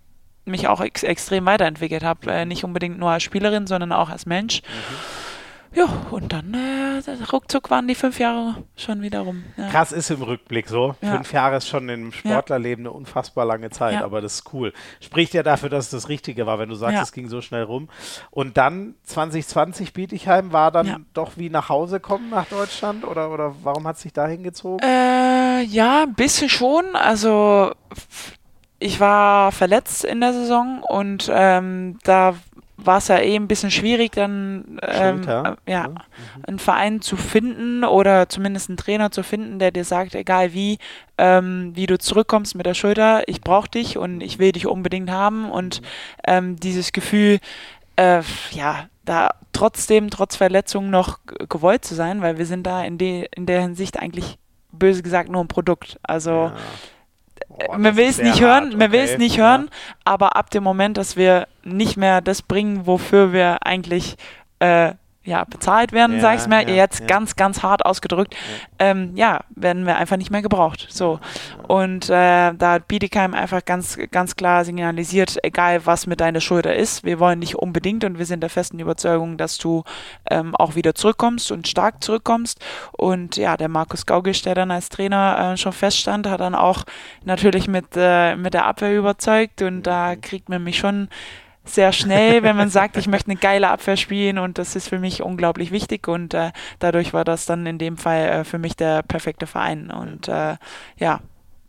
mich auch ex extrem weiterentwickelt habe. Äh, nicht unbedingt nur als Spielerin, sondern auch als Mensch. Mhm. Ja, und dann äh, ruckzuck waren die fünf Jahre schon wieder rum. Ja. Krass ist im Rückblick so. Ja. Fünf Jahre ist schon im Sportlerleben eine unfassbar lange Zeit, ja. aber das ist cool. Spricht ja dafür, dass es das Richtige war, wenn du sagst, es ging so schnell rum. Und dann 2020 Bietigheim war dann doch wie nach Hause kommen nach Deutschland oder, oder warum hat sich da hingezogen? Äh, ja, ein bisschen schon. Also ich war verletzt in der Saison und ähm, da war es ja eh ein bisschen schwierig, dann ähm, äh, ja, mhm. einen Verein zu finden oder zumindest einen Trainer zu finden, der dir sagt, egal wie, ähm, wie du zurückkommst mit der Schulter, ich brauche dich und ich will dich unbedingt haben und ähm, dieses Gefühl, äh, ja, da trotzdem, trotz Verletzung noch gewollt zu sein, weil wir sind da in, de in der Hinsicht eigentlich böse gesagt nur ein Produkt. Also ja Oh, man will es nicht hören, man will es nicht hören, aber ab dem Moment, dass wir nicht mehr das bringen, wofür wir eigentlich äh, ja, bezahlt werden, ja, sag ich mal, ja, jetzt ja. ganz, ganz hart ausgedrückt, ähm, ja, werden wir einfach nicht mehr gebraucht. So. Und äh, da hat Bietigheim einfach ganz, ganz klar signalisiert, egal was mit deiner Schulter ist, wir wollen nicht unbedingt und wir sind der festen Überzeugung, dass du ähm, auch wieder zurückkommst und stark zurückkommst. Und ja, der Markus Gaugisch, der dann als Trainer äh, schon feststand, hat dann auch natürlich mit, äh, mit der Abwehr überzeugt und da kriegt man mich schon sehr schnell, wenn man sagt, ich möchte eine geile Abwehr spielen und das ist für mich unglaublich wichtig und äh, dadurch war das dann in dem Fall äh, für mich der perfekte Verein und äh, ja,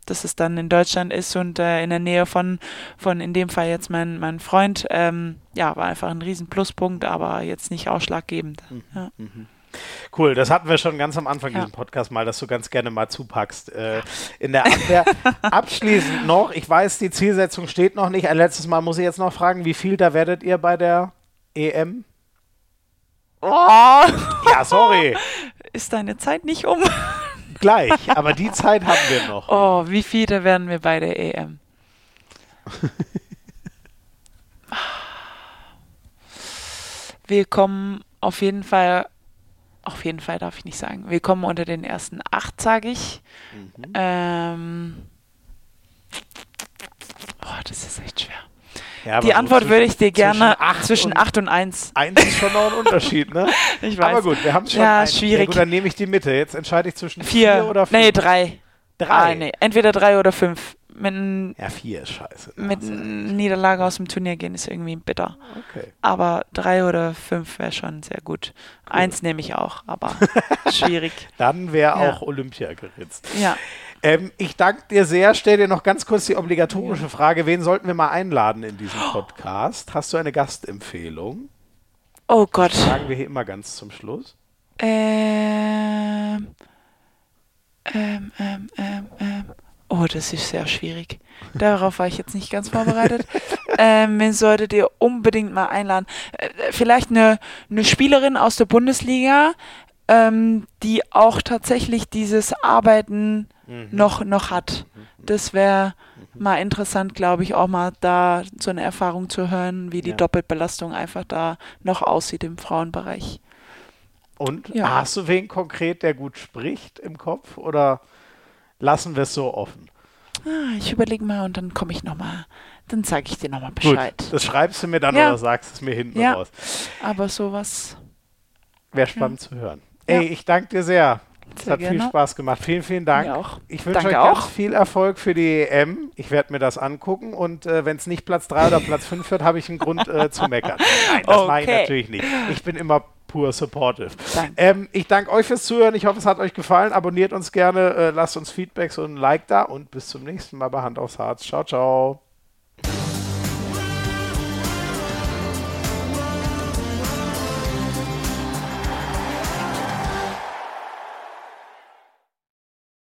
dass es dann in Deutschland ist und äh, in der Nähe von, von in dem Fall jetzt mein, mein Freund, ähm, ja, war einfach ein riesen Pluspunkt, aber jetzt nicht ausschlaggebend. Mhm. Ja. Mhm. Cool, das hatten wir schon ganz am Anfang ja. diesem Podcast mal, dass du ganz gerne mal zupackst. Äh, in der Abwehr. Abschließend noch, ich weiß, die Zielsetzung steht noch nicht. Ein letztes Mal muss ich jetzt noch fragen, wie viel da werdet ihr bei der EM? Oh. Ja, sorry. Ist deine Zeit nicht um? Gleich, aber die Zeit haben wir noch. Oh, wie viele werden wir bei der EM? wir kommen auf jeden Fall auf jeden Fall darf ich nicht sagen. Willkommen unter den ersten acht, sage ich. Mhm. Ähm, oh, das ist echt schwer. Ja, die Antwort so würde ich dir gerne zwischen 8 und 1. 1 ist schon noch ein Unterschied, ne? ich weiß. Aber gut, wir haben es schon. Ja, ein. schwierig. Ja, gut, dann nehme ich die Mitte. Jetzt entscheide ich zwischen 4 oder 5. Nee, 3. 3. Ah, nee. Entweder 3 oder 5 mit, ja, vier ist scheiße. Mit Niederlage aus dem Turnier gehen ist irgendwie bitter. Okay. Aber drei oder fünf wäre schon sehr gut. Cool. Eins nehme ich auch, aber schwierig. Dann wäre ja. auch Olympia geritzt. Ja. Ähm, ich danke dir sehr. Stell dir noch ganz kurz die obligatorische Frage: Wen sollten wir mal einladen in diesem Podcast? Hast du eine Gastempfehlung? Oh Gott. Das sagen wir hier immer ganz zum Schluss. Ähm. Ähm, ähm, ähm, ähm. Oh, das ist sehr schwierig. Darauf war ich jetzt nicht ganz vorbereitet. ähm, wen solltet ihr unbedingt mal einladen? Äh, vielleicht eine, eine Spielerin aus der Bundesliga, ähm, die auch tatsächlich dieses Arbeiten mhm. noch, noch hat. Mhm. Das wäre mhm. mal interessant, glaube ich, auch mal da so eine Erfahrung zu hören, wie die ja. Doppelbelastung einfach da noch aussieht im Frauenbereich. Und ja. hast du wen konkret, der gut spricht im Kopf oder? Lassen wir es so offen. Ah, ich überlege mal und dann komme ich nochmal, dann sage ich dir nochmal Bescheid. Gut, das schreibst du mir dann ja. oder sagst es mir hinten ja, raus. Aber sowas. Wäre spannend ja. zu hören. Ey, ich danke dir sehr. Es hat gerne. viel Spaß gemacht. Vielen, vielen Dank. auch. Ich wünsche euch auch. ganz viel Erfolg für die EM. Ich werde mir das angucken und äh, wenn es nicht Platz 3 oder Platz 5 wird, habe ich einen Grund äh, zu meckern. Nein, das okay. mache ich natürlich nicht. Ich bin immer pur supportive. Ähm, ich danke euch fürs Zuhören. Ich hoffe, es hat euch gefallen. Abonniert uns gerne, äh, lasst uns Feedbacks und ein Like da und bis zum nächsten Mal bei Hand aufs Harz. Ciao, ciao.